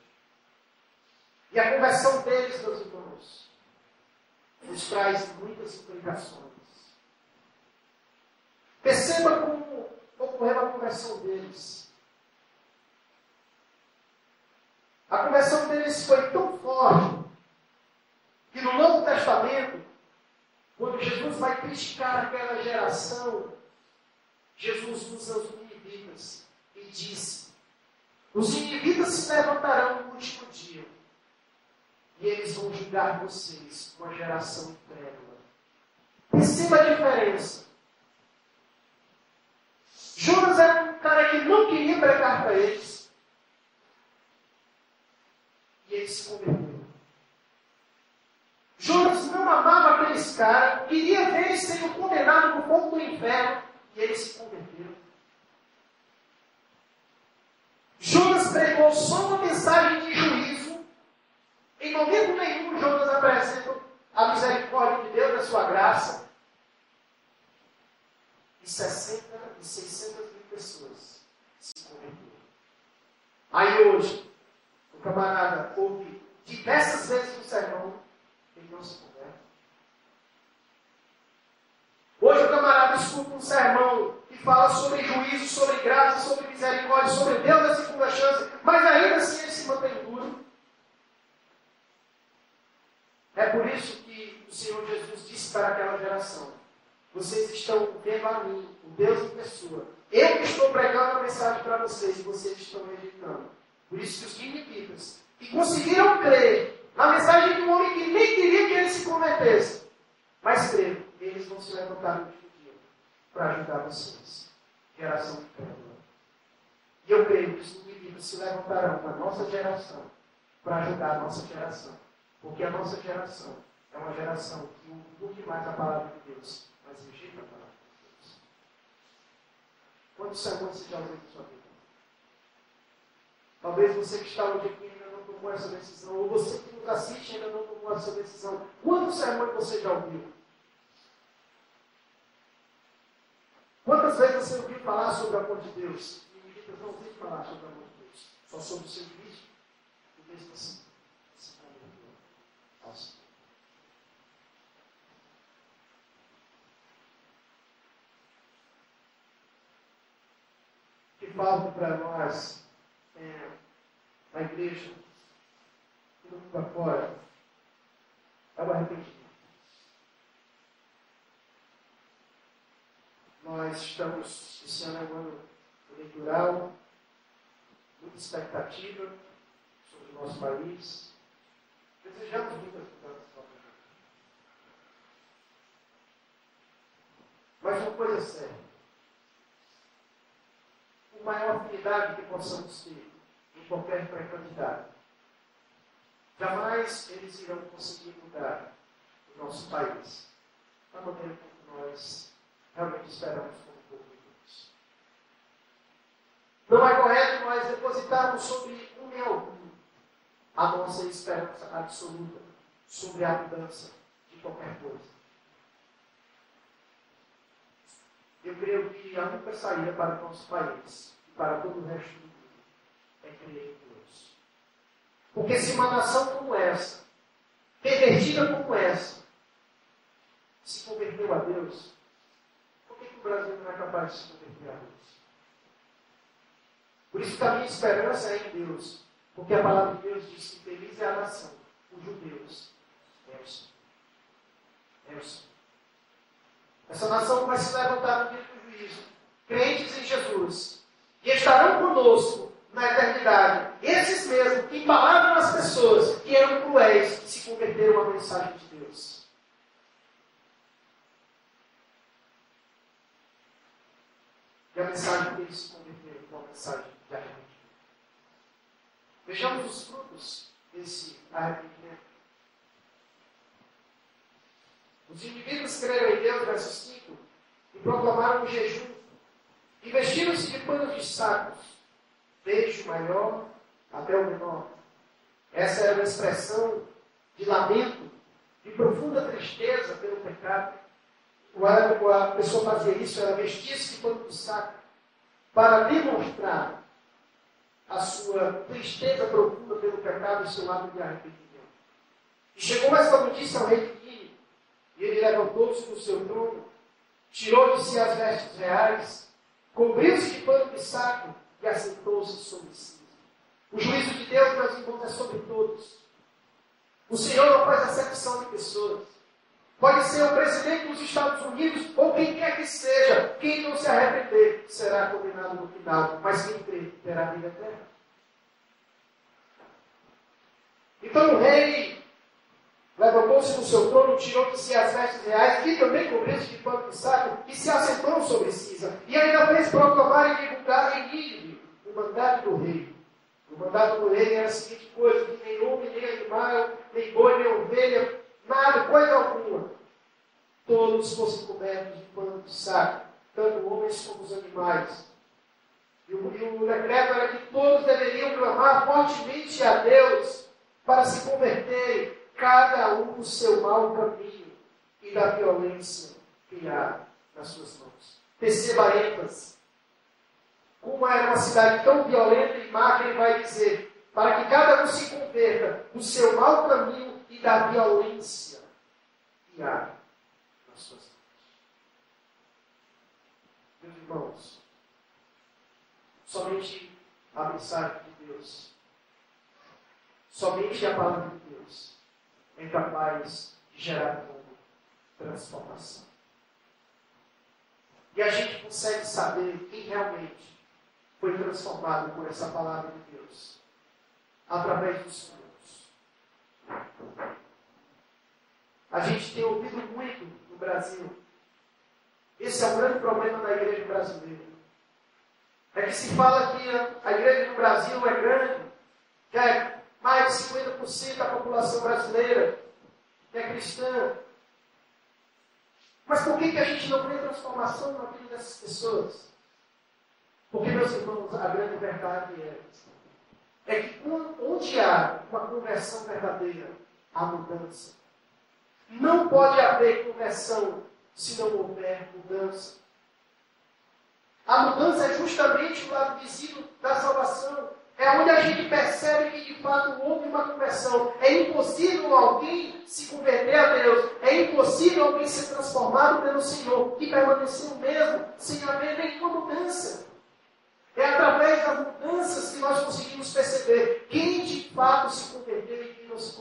E a conversão deles, meus irmãos, nos traz muitas implicações. Perceba como ocorreu a conversão deles. A conversão deles foi tão forte que no Novo Testamento, quando Jesus vai criticar aquela geração, Jesus usa os ninivitas e disse: Os ninivitas se levantarão no último dia e eles vão julgar vocês, uma geração incrédula. Perceba a diferença. Jonas era um cara que não queria pregar para eles. E ele se converteu. Jonas não amava aqueles caras, queria ver eles sendo condenados no fogo do inferno. E ele se converteu. Jonas pregou só uma mensagem de juízo. Em momento nenhum, Jonas apresenta a misericórdia de Deus, a sua graça. E 60 e 600 mil pessoas se converteram. Aí hoje, o camarada ouve diversas vezes no sermão, Hoje o camarada escuta um sermão que fala sobre juízo, sobre graça, sobre misericórdia, sobre Deus da segunda chance, mas ainda assim ele se mantém duro. É por isso que o Senhor Jesus disse para aquela geração: vocês estão vendo a mim, o Deus em pessoa. Eu que estou pregando a mensagem para vocês e vocês estão rejeitando. Por isso que os ninivitas, que conseguiram crer na mensagem de um homem que nem queria que ele se convertesse, mas creram, eles vão se levantar no último dia para ajudar vocês. Geração incrédula. E eu creio que os ninivitas se levantarão na nossa geração para ajudar a nossa geração. Porque a nossa geração é uma geração que ouve mais a palavra de Deus mas rejeita a palavra de Deus. Quantos sermões você já ouviu na sua vida? Talvez você que está hoje aqui ainda não tomou essa decisão, ou você que nos assiste ainda não tomou essa decisão. Quantos sermões você já ouviu? Quantas vezes você ouviu falar sobre o amor de Deus? Ninguém não ouviu falar sobre o amor de Deus, só sobre o seu Cristo. E mesmo assim, ao Senhor. falta para nós é, na igreja no mundo afora é o arrependimento. Nós estamos, esse ano é um ano eleitoral, muita expectativa sobre o nosso país. Desejamos muitas mudanças para Mas uma coisa é com maior afinidade que possamos ter em qualquer pré-candidato. Jamais eles irão conseguir mudar o nosso país da maneira como nós realmente esperamos como povo de Deus. Não é correto nós depositarmos sobre um e algum a nossa esperança absoluta sobre a mudança de qualquer coisa. Eu creio que a única saída para o nosso país e para todo o resto do mundo é crer em Deus. Porque se uma nação como essa, pervertida como essa, se converteu a Deus, por que, que o Brasil não é capaz de se converter a Deus? Por isso que a minha esperança é em Deus. Porque a palavra de Deus diz que feliz é a nação, os judeus é o Senhor. É o Senhor. Essa nação vai se levantar no dia do juízo, crentes em Jesus, e estarão conosco na eternidade. Esses mesmos que falaram as pessoas que eram cruéis e se converteram à mensagem de Deus. E a mensagem deles eles se converteram com a mensagem de arrependimento. Vejamos os frutos desse arrependimento. Os indivíduos creram em Deus, versos 5, e proclamaram o jejum. Investiram-se de panos de sacos, Beijo maior até o menor. Essa era uma expressão de lamento, de profunda tristeza pelo pecado. Quando a pessoa fazia isso, ela vestia-se de pano de saco, para demonstrar a sua tristeza profunda pelo pecado e seu ato de arrependimento. E chegou essa notícia ao rei de Guine, e ele levantou-se do seu trono, tirou de si as vestes reais, cobriu-se de pano de saco e assentou-se sobre si. O juízo de Deus, meus irmãos, é sobre todos. O Senhor não faz acepção de pessoas. Pode ser o presidente dos Estados Unidos ou quem quer que seja. Quem não se arrepender será condenado no final. Mas quem crê terá vida eterna. Então o rei levantou-se no seu trono, tirou de si as vestes reais, que também cobriu-se de pano de saco, e se assentou sobre Cisa. E ainda fez proclamar e divulgar em Nínive o mandato do rei. O mandato do rei era a seguinte coisa: que nem homem, nem animal, nem boi, nem ovelha, nada, coisa alguma, todos fossem cobertos de pano de saco, tanto homens como os animais. E o, e o decreto era que todos deveriam clamar fortemente a Deus para se converterem, cada um no seu mau caminho e da violência que há nas suas mãos. Perceba ênfase. Como era uma cidade tão violenta e má, ele vai dizer, para que cada um se converta do seu mau caminho e da violência que há nas suas mãos. Meus irmãos, somente a mensagem de Deus Somente a palavra de Deus é capaz de gerar como transformação. E a gente consegue saber quem realmente foi transformado por essa palavra de Deus através dos frutos. A gente tem ouvido muito no Brasil. Esse é o grande problema da igreja brasileira. É que se fala que a igreja do Brasil é grande, que é mais de 50% da população brasileira é cristã. Mas por que, que a gente não vê transformação na vida dessas pessoas? Porque, meus irmãos, a grande verdade é, é que onde há uma conversão verdadeira, há mudança. Não pode haver conversão se não houver mudança. A mudança é justamente o lado visível da salvação. É onde a gente percebe que de fato houve uma conversão. É impossível alguém se converter a Deus. É impossível alguém ser transformado pelo Senhor e permanecer o mesmo, sem haver nenhuma mudança. É através das mudanças que nós conseguimos perceber quem de fato se converteu e quem não se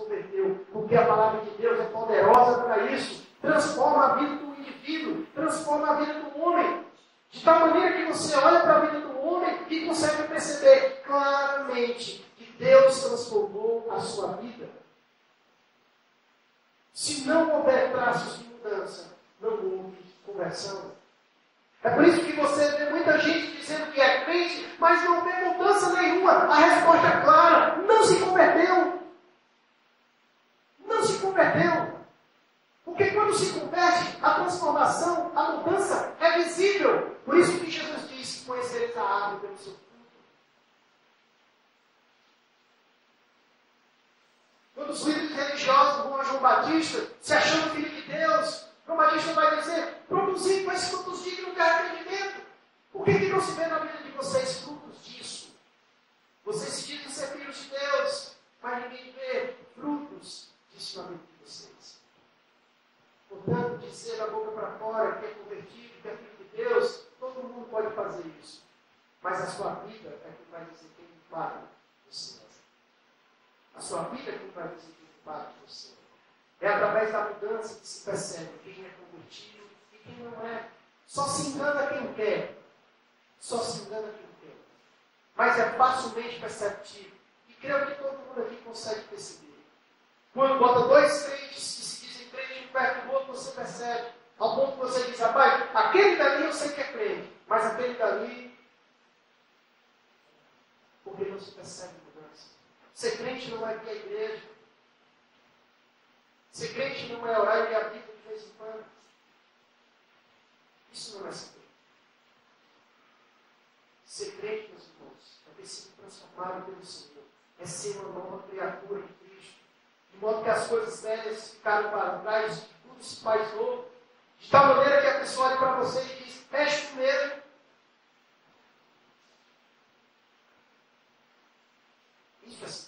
converteu. Porque a palavra de Deus é poderosa para isso. Transforma a vida do indivíduo, transforma a vida do homem. De tal maneira que você olha para a vida do homem e consegue perceber claramente que Deus transformou a sua vida. Se não houver traços de mudança, não houve conversão. É por isso que você vê muita gente dizendo que é crente, mas não vê mudança nenhuma. A resposta é clara: não se converteu. Não se converteu. Porque quando se converte, a transformação, a mudança é visível. Por isso que Jesus disse: conhecereis a árvore pelo seu fruto. Quando os líderes religiosos vão a João Batista, se achando filho de Deus, João Batista vai dizer: produzir com esses frutos dignos de arrependimento. Por que, que não se vê na vida de vocês frutos disso? Vocês se dizem ser filhos de Deus, mas ninguém vê frutos disso na vida de vocês. Portanto, dizer da boca para fora que é convertido, que é filho de Deus, todo mundo pode fazer isso. Mas a sua vida é que vai dizer quem de fato você é. A sua vida é que vai dizer quem de fato você é. É através da mudança que se percebe quem é convertido e quem não é. Só se engana quem quer. Só se engana quem quer. Mas é facilmente perceptível. E creio que todo mundo aqui consegue perceber. Quando bota dois crentes que se dizem crentes perto do outro, você percebe Ao ponto que você diz, rapaz, aquele dali eu sei que é crente, mas aquele dali. Porque você percebe mudança. Ser crente não é vir à igreja. Ser crente não é orar e a Bíblia de vez em quando. Isso não é ser crente. Ser crente, meus irmãos, é ter sido transformado pelo Senhor. É ser uma nova criatura de Cristo. De modo que as coisas velhas ficaram para trás, tudo se faz novo. De tal maneira que a pessoa olha para você e diz: o mesmo. Isso é se.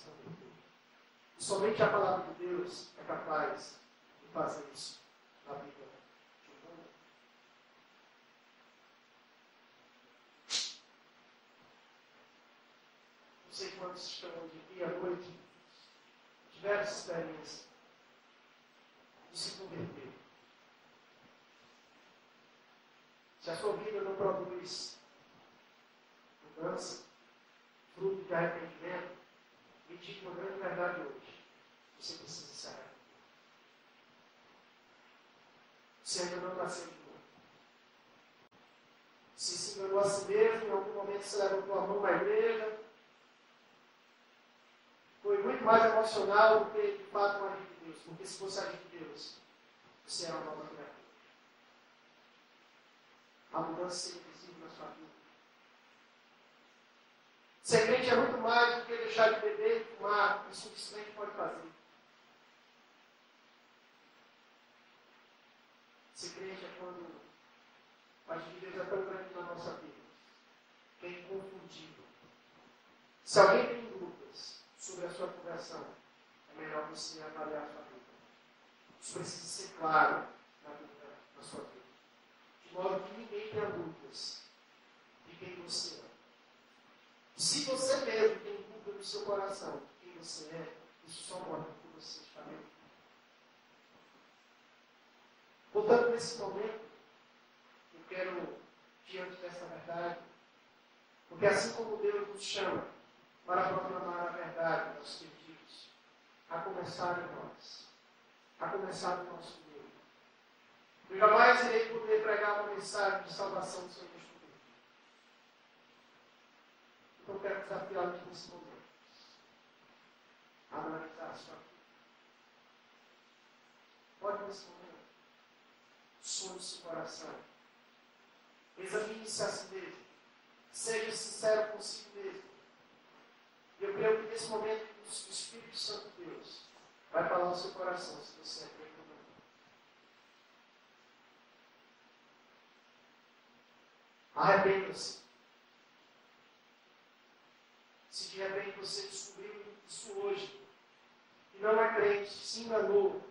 E somente a palavra de Deus é capaz de fazer isso na vida de um homem. Não sei quantos estão aqui à noite, tiveram essa experiência de se converter. Se a sua vida não produz mudança, fruto de arrependimento, me diga uma grande verdade hoje. Você precisa se. Você ainda não nasceu de novo. Se se enganou a si mesmo, em algum momento você levantou a mão na igreja, foi muito mais emocional do que de fato vida de Deus. Porque se fosse a de Deus, você era uma nova criatura a mudança seja visível na sua vida. Ser crente é muito mais do que deixar de beber e fumar. Isso simplesmente pode fazer. Ser crente é quando a de Deus é tão grande na nossa vida, que é inconfundível. Se alguém tem sobre a sua conversão, é melhor você avaliar a sua vida. Isso precisa ser claro na, vida, na sua vida de modo que ninguém tenha dúvidas de quem você é. Se você mesmo tem dúvida no seu coração de quem você é, isso só mostra que você está bem. Portanto, nesse momento, eu quero, diante dessa verdade, porque assim como Deus nos chama para proclamar a verdade aos perdidos, a começar em nós, a começar no nosso eu jamais irei poder pregar uma mensagem de salvação do Senhor neste momento. Então quero desafiá-los nesse momento a analisar a sua vida. Pode nesse momento, sonhe seu coração. Examine-se a si mesmo. Seja sincero consigo mesmo. E eu creio que nesse momento o Espírito Santo de Deus vai falar ao seu coração se você é Arrependa-se. Se de repente você descobriu isso hoje, e não é crente, se enganou,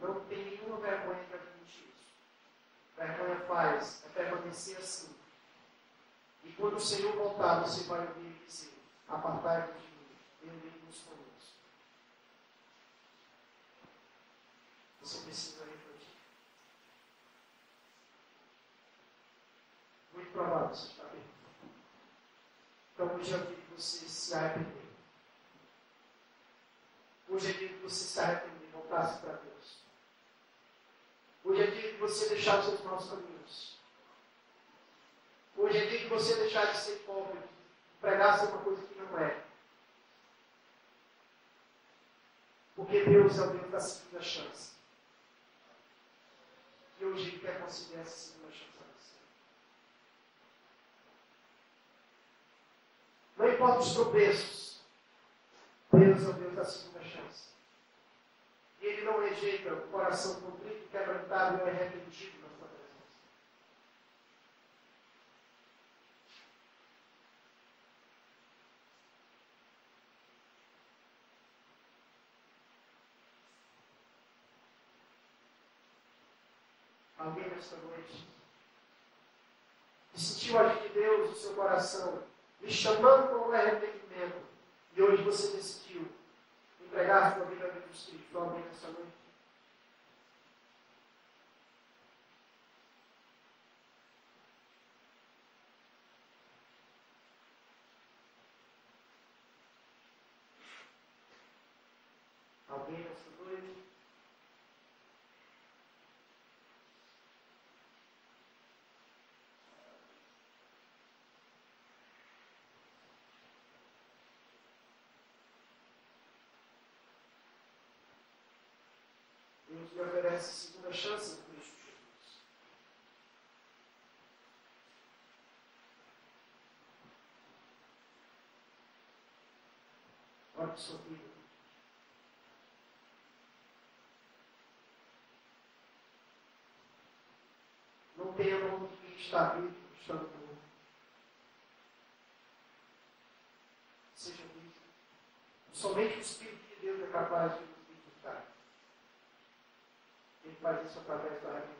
não tem nenhuma vergonha de admitir isso. Vergonha faz é permanecer assim. E quando o Senhor voltar, você vai ouvir e dizer: Apartai-vos de mim, eu nem nos conheço. Você precisa muito provável você está bem. Então hoje é o dia que você se arrepender. Hoje é dia que você se arrepender e voltar-se para Deus. Hoje é dia que você deixar os seus maus caminhos. Hoje é dia que você deixar de ser pobre, pregar ser uma coisa que não é. Porque Deus é o Deus da segunda chance. E hoje Ele quer conceder essa segunda chance. Não importa os tropeços. Deus é o Deus da segunda chance. E Ele não rejeita o coração contrito, quebrantado e arrependido na sua presença. Alguém nesta noite que sentiu a de Deus no seu coração me chamando para um arrependimento, e hoje você decidiu entregar a sua vida a Jesus Cristo? Alguém nessa noite? Deus lhe oferece segunda chance em Cristo Jesus. Olha que sorriso. Não temam que está vivo, estando morto. Seja vivo. Somente o Espírito de Deus é capaz de nos vivificar. Ele faz isso através do arrependimento.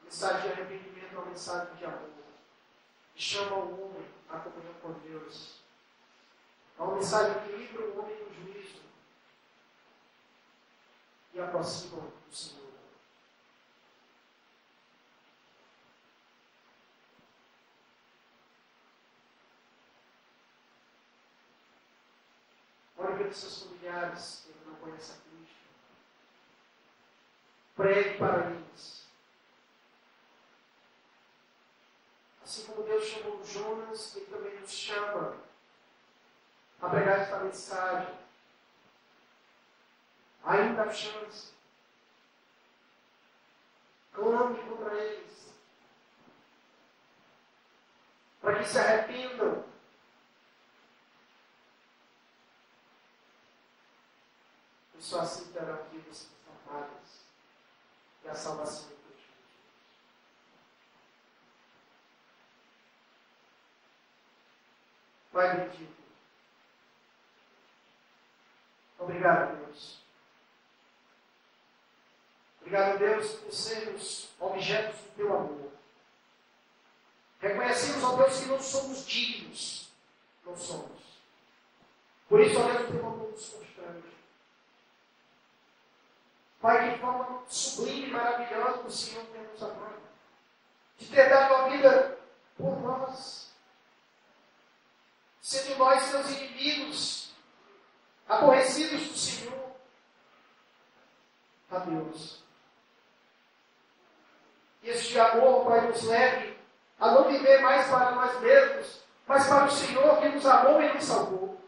A mensagem de arrependimento é uma mensagem de amor. Que chama o homem à comunhão com Deus. É uma mensagem que livra o homem do juízo e aproxima do Senhor. Pelos seus familiares que não conhecem a Cristo. Pregue para eles. Assim como Deus chamou Jonas, Ele também nos chama a pregar esta mensagem. Ainda há chance. Clame contra eles. Para que se arrependam. E só assim terão vidas transformadas. E a salvação de Cristo. Pai bendito. Obrigado, Deus. Obrigado, Deus, por sermos objetos do teu amor. Reconhecemos, ó Deus, que não somos dignos. Não somos. Por isso, ó Deus, o teu amor nos constrange. Pai, de forma sublime e maravilhosa, o Senhor tem nos amado. De ter dado a vida por nós. Sendo nós seus inimigos, aborrecidos do Senhor. A Deus. E este amor, Pai, nos leve a não viver mais para nós mesmos, mas para o Senhor que nos amou e nos salvou.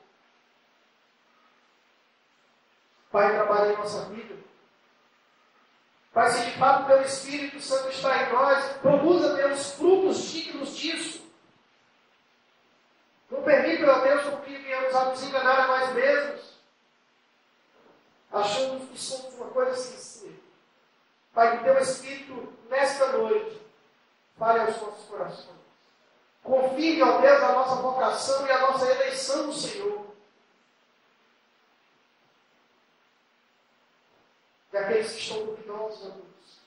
Pai, trabalhe em nossa vida. Pai, se de fato o Teu Espírito Santo está em nós, produza, Deus, frutos dignos disso. Não permita, ó Deus, com que venhamos a nos enganar a nós mesmos, achando que somos uma coisa sincera. Pai, que Teu Espírito, nesta noite, fale aos nossos corações. Confirme, ó Deus, a nossa vocação e a nossa eleição no Senhor. E aqueles que estão ó Deus.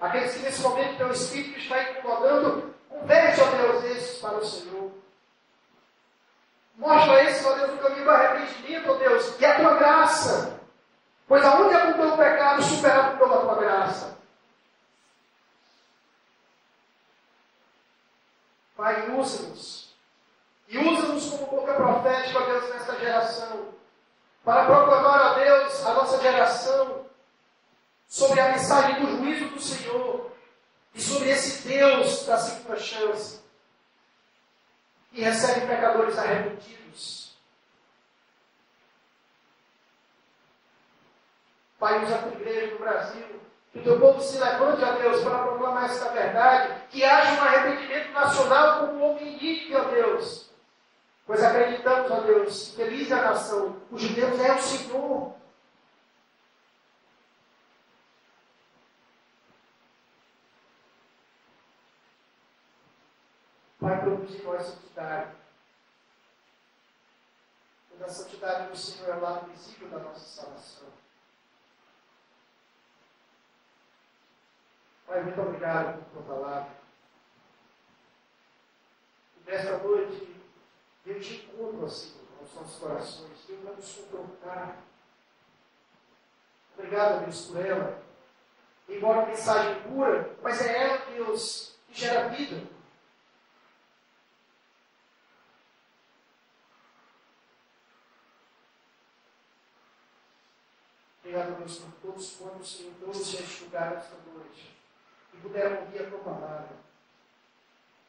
Aqueles que nesse momento Teu Espírito está incomodando, converte, ó Deus, esses para o Senhor. Mostra esses, ó Deus, o caminho do arrependimento, ó Deus, e a Tua graça. Pois aonde abundou o pecado, superado pela Tua graça. Pai, usa-nos. E usa-nos como boca profética, ó Deus, nesta geração. Para proclamar a Deus, a nossa geração, sobre a mensagem do juízo do Senhor. E sobre esse Deus da segunda chance. Que recebe pecadores arrependidos. Pai, usa a igreja no Brasil. Que o teu povo se levante a Deus para proclamar esta verdade. Que haja um arrependimento nacional como o homem ó Deus. Pois acreditamos, ó Deus, feliz é a nação. Os judeus é o Senhor. Pai, produz em nós santidade. Pois a santidade do Senhor é o lado visível da nossa salvação. Pai, muito obrigado por tua palavra. E nesta noite, eu te encontro assim aos nossos corações. Deus vai nos confrontar. Obrigado, Deus, por ela. Embora uma mensagem pura, mas é ela, Deus, que gera vida. Deus, por todos quantos, Senhor, todos se enxugaram esta noite e puderam ouvir a tua palavra.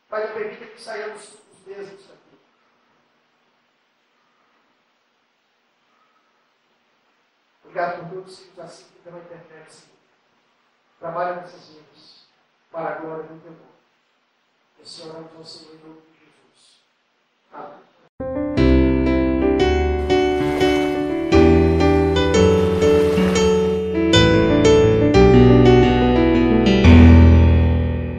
Pai, não permita que saiamos os mesmos daqui. Obrigado por todos que nos assistem pela internet, Senhor. Trabalha nessas vidas, para a glória do teu nome. Esse oramos ao Senhor em nome de Jesus. Amém.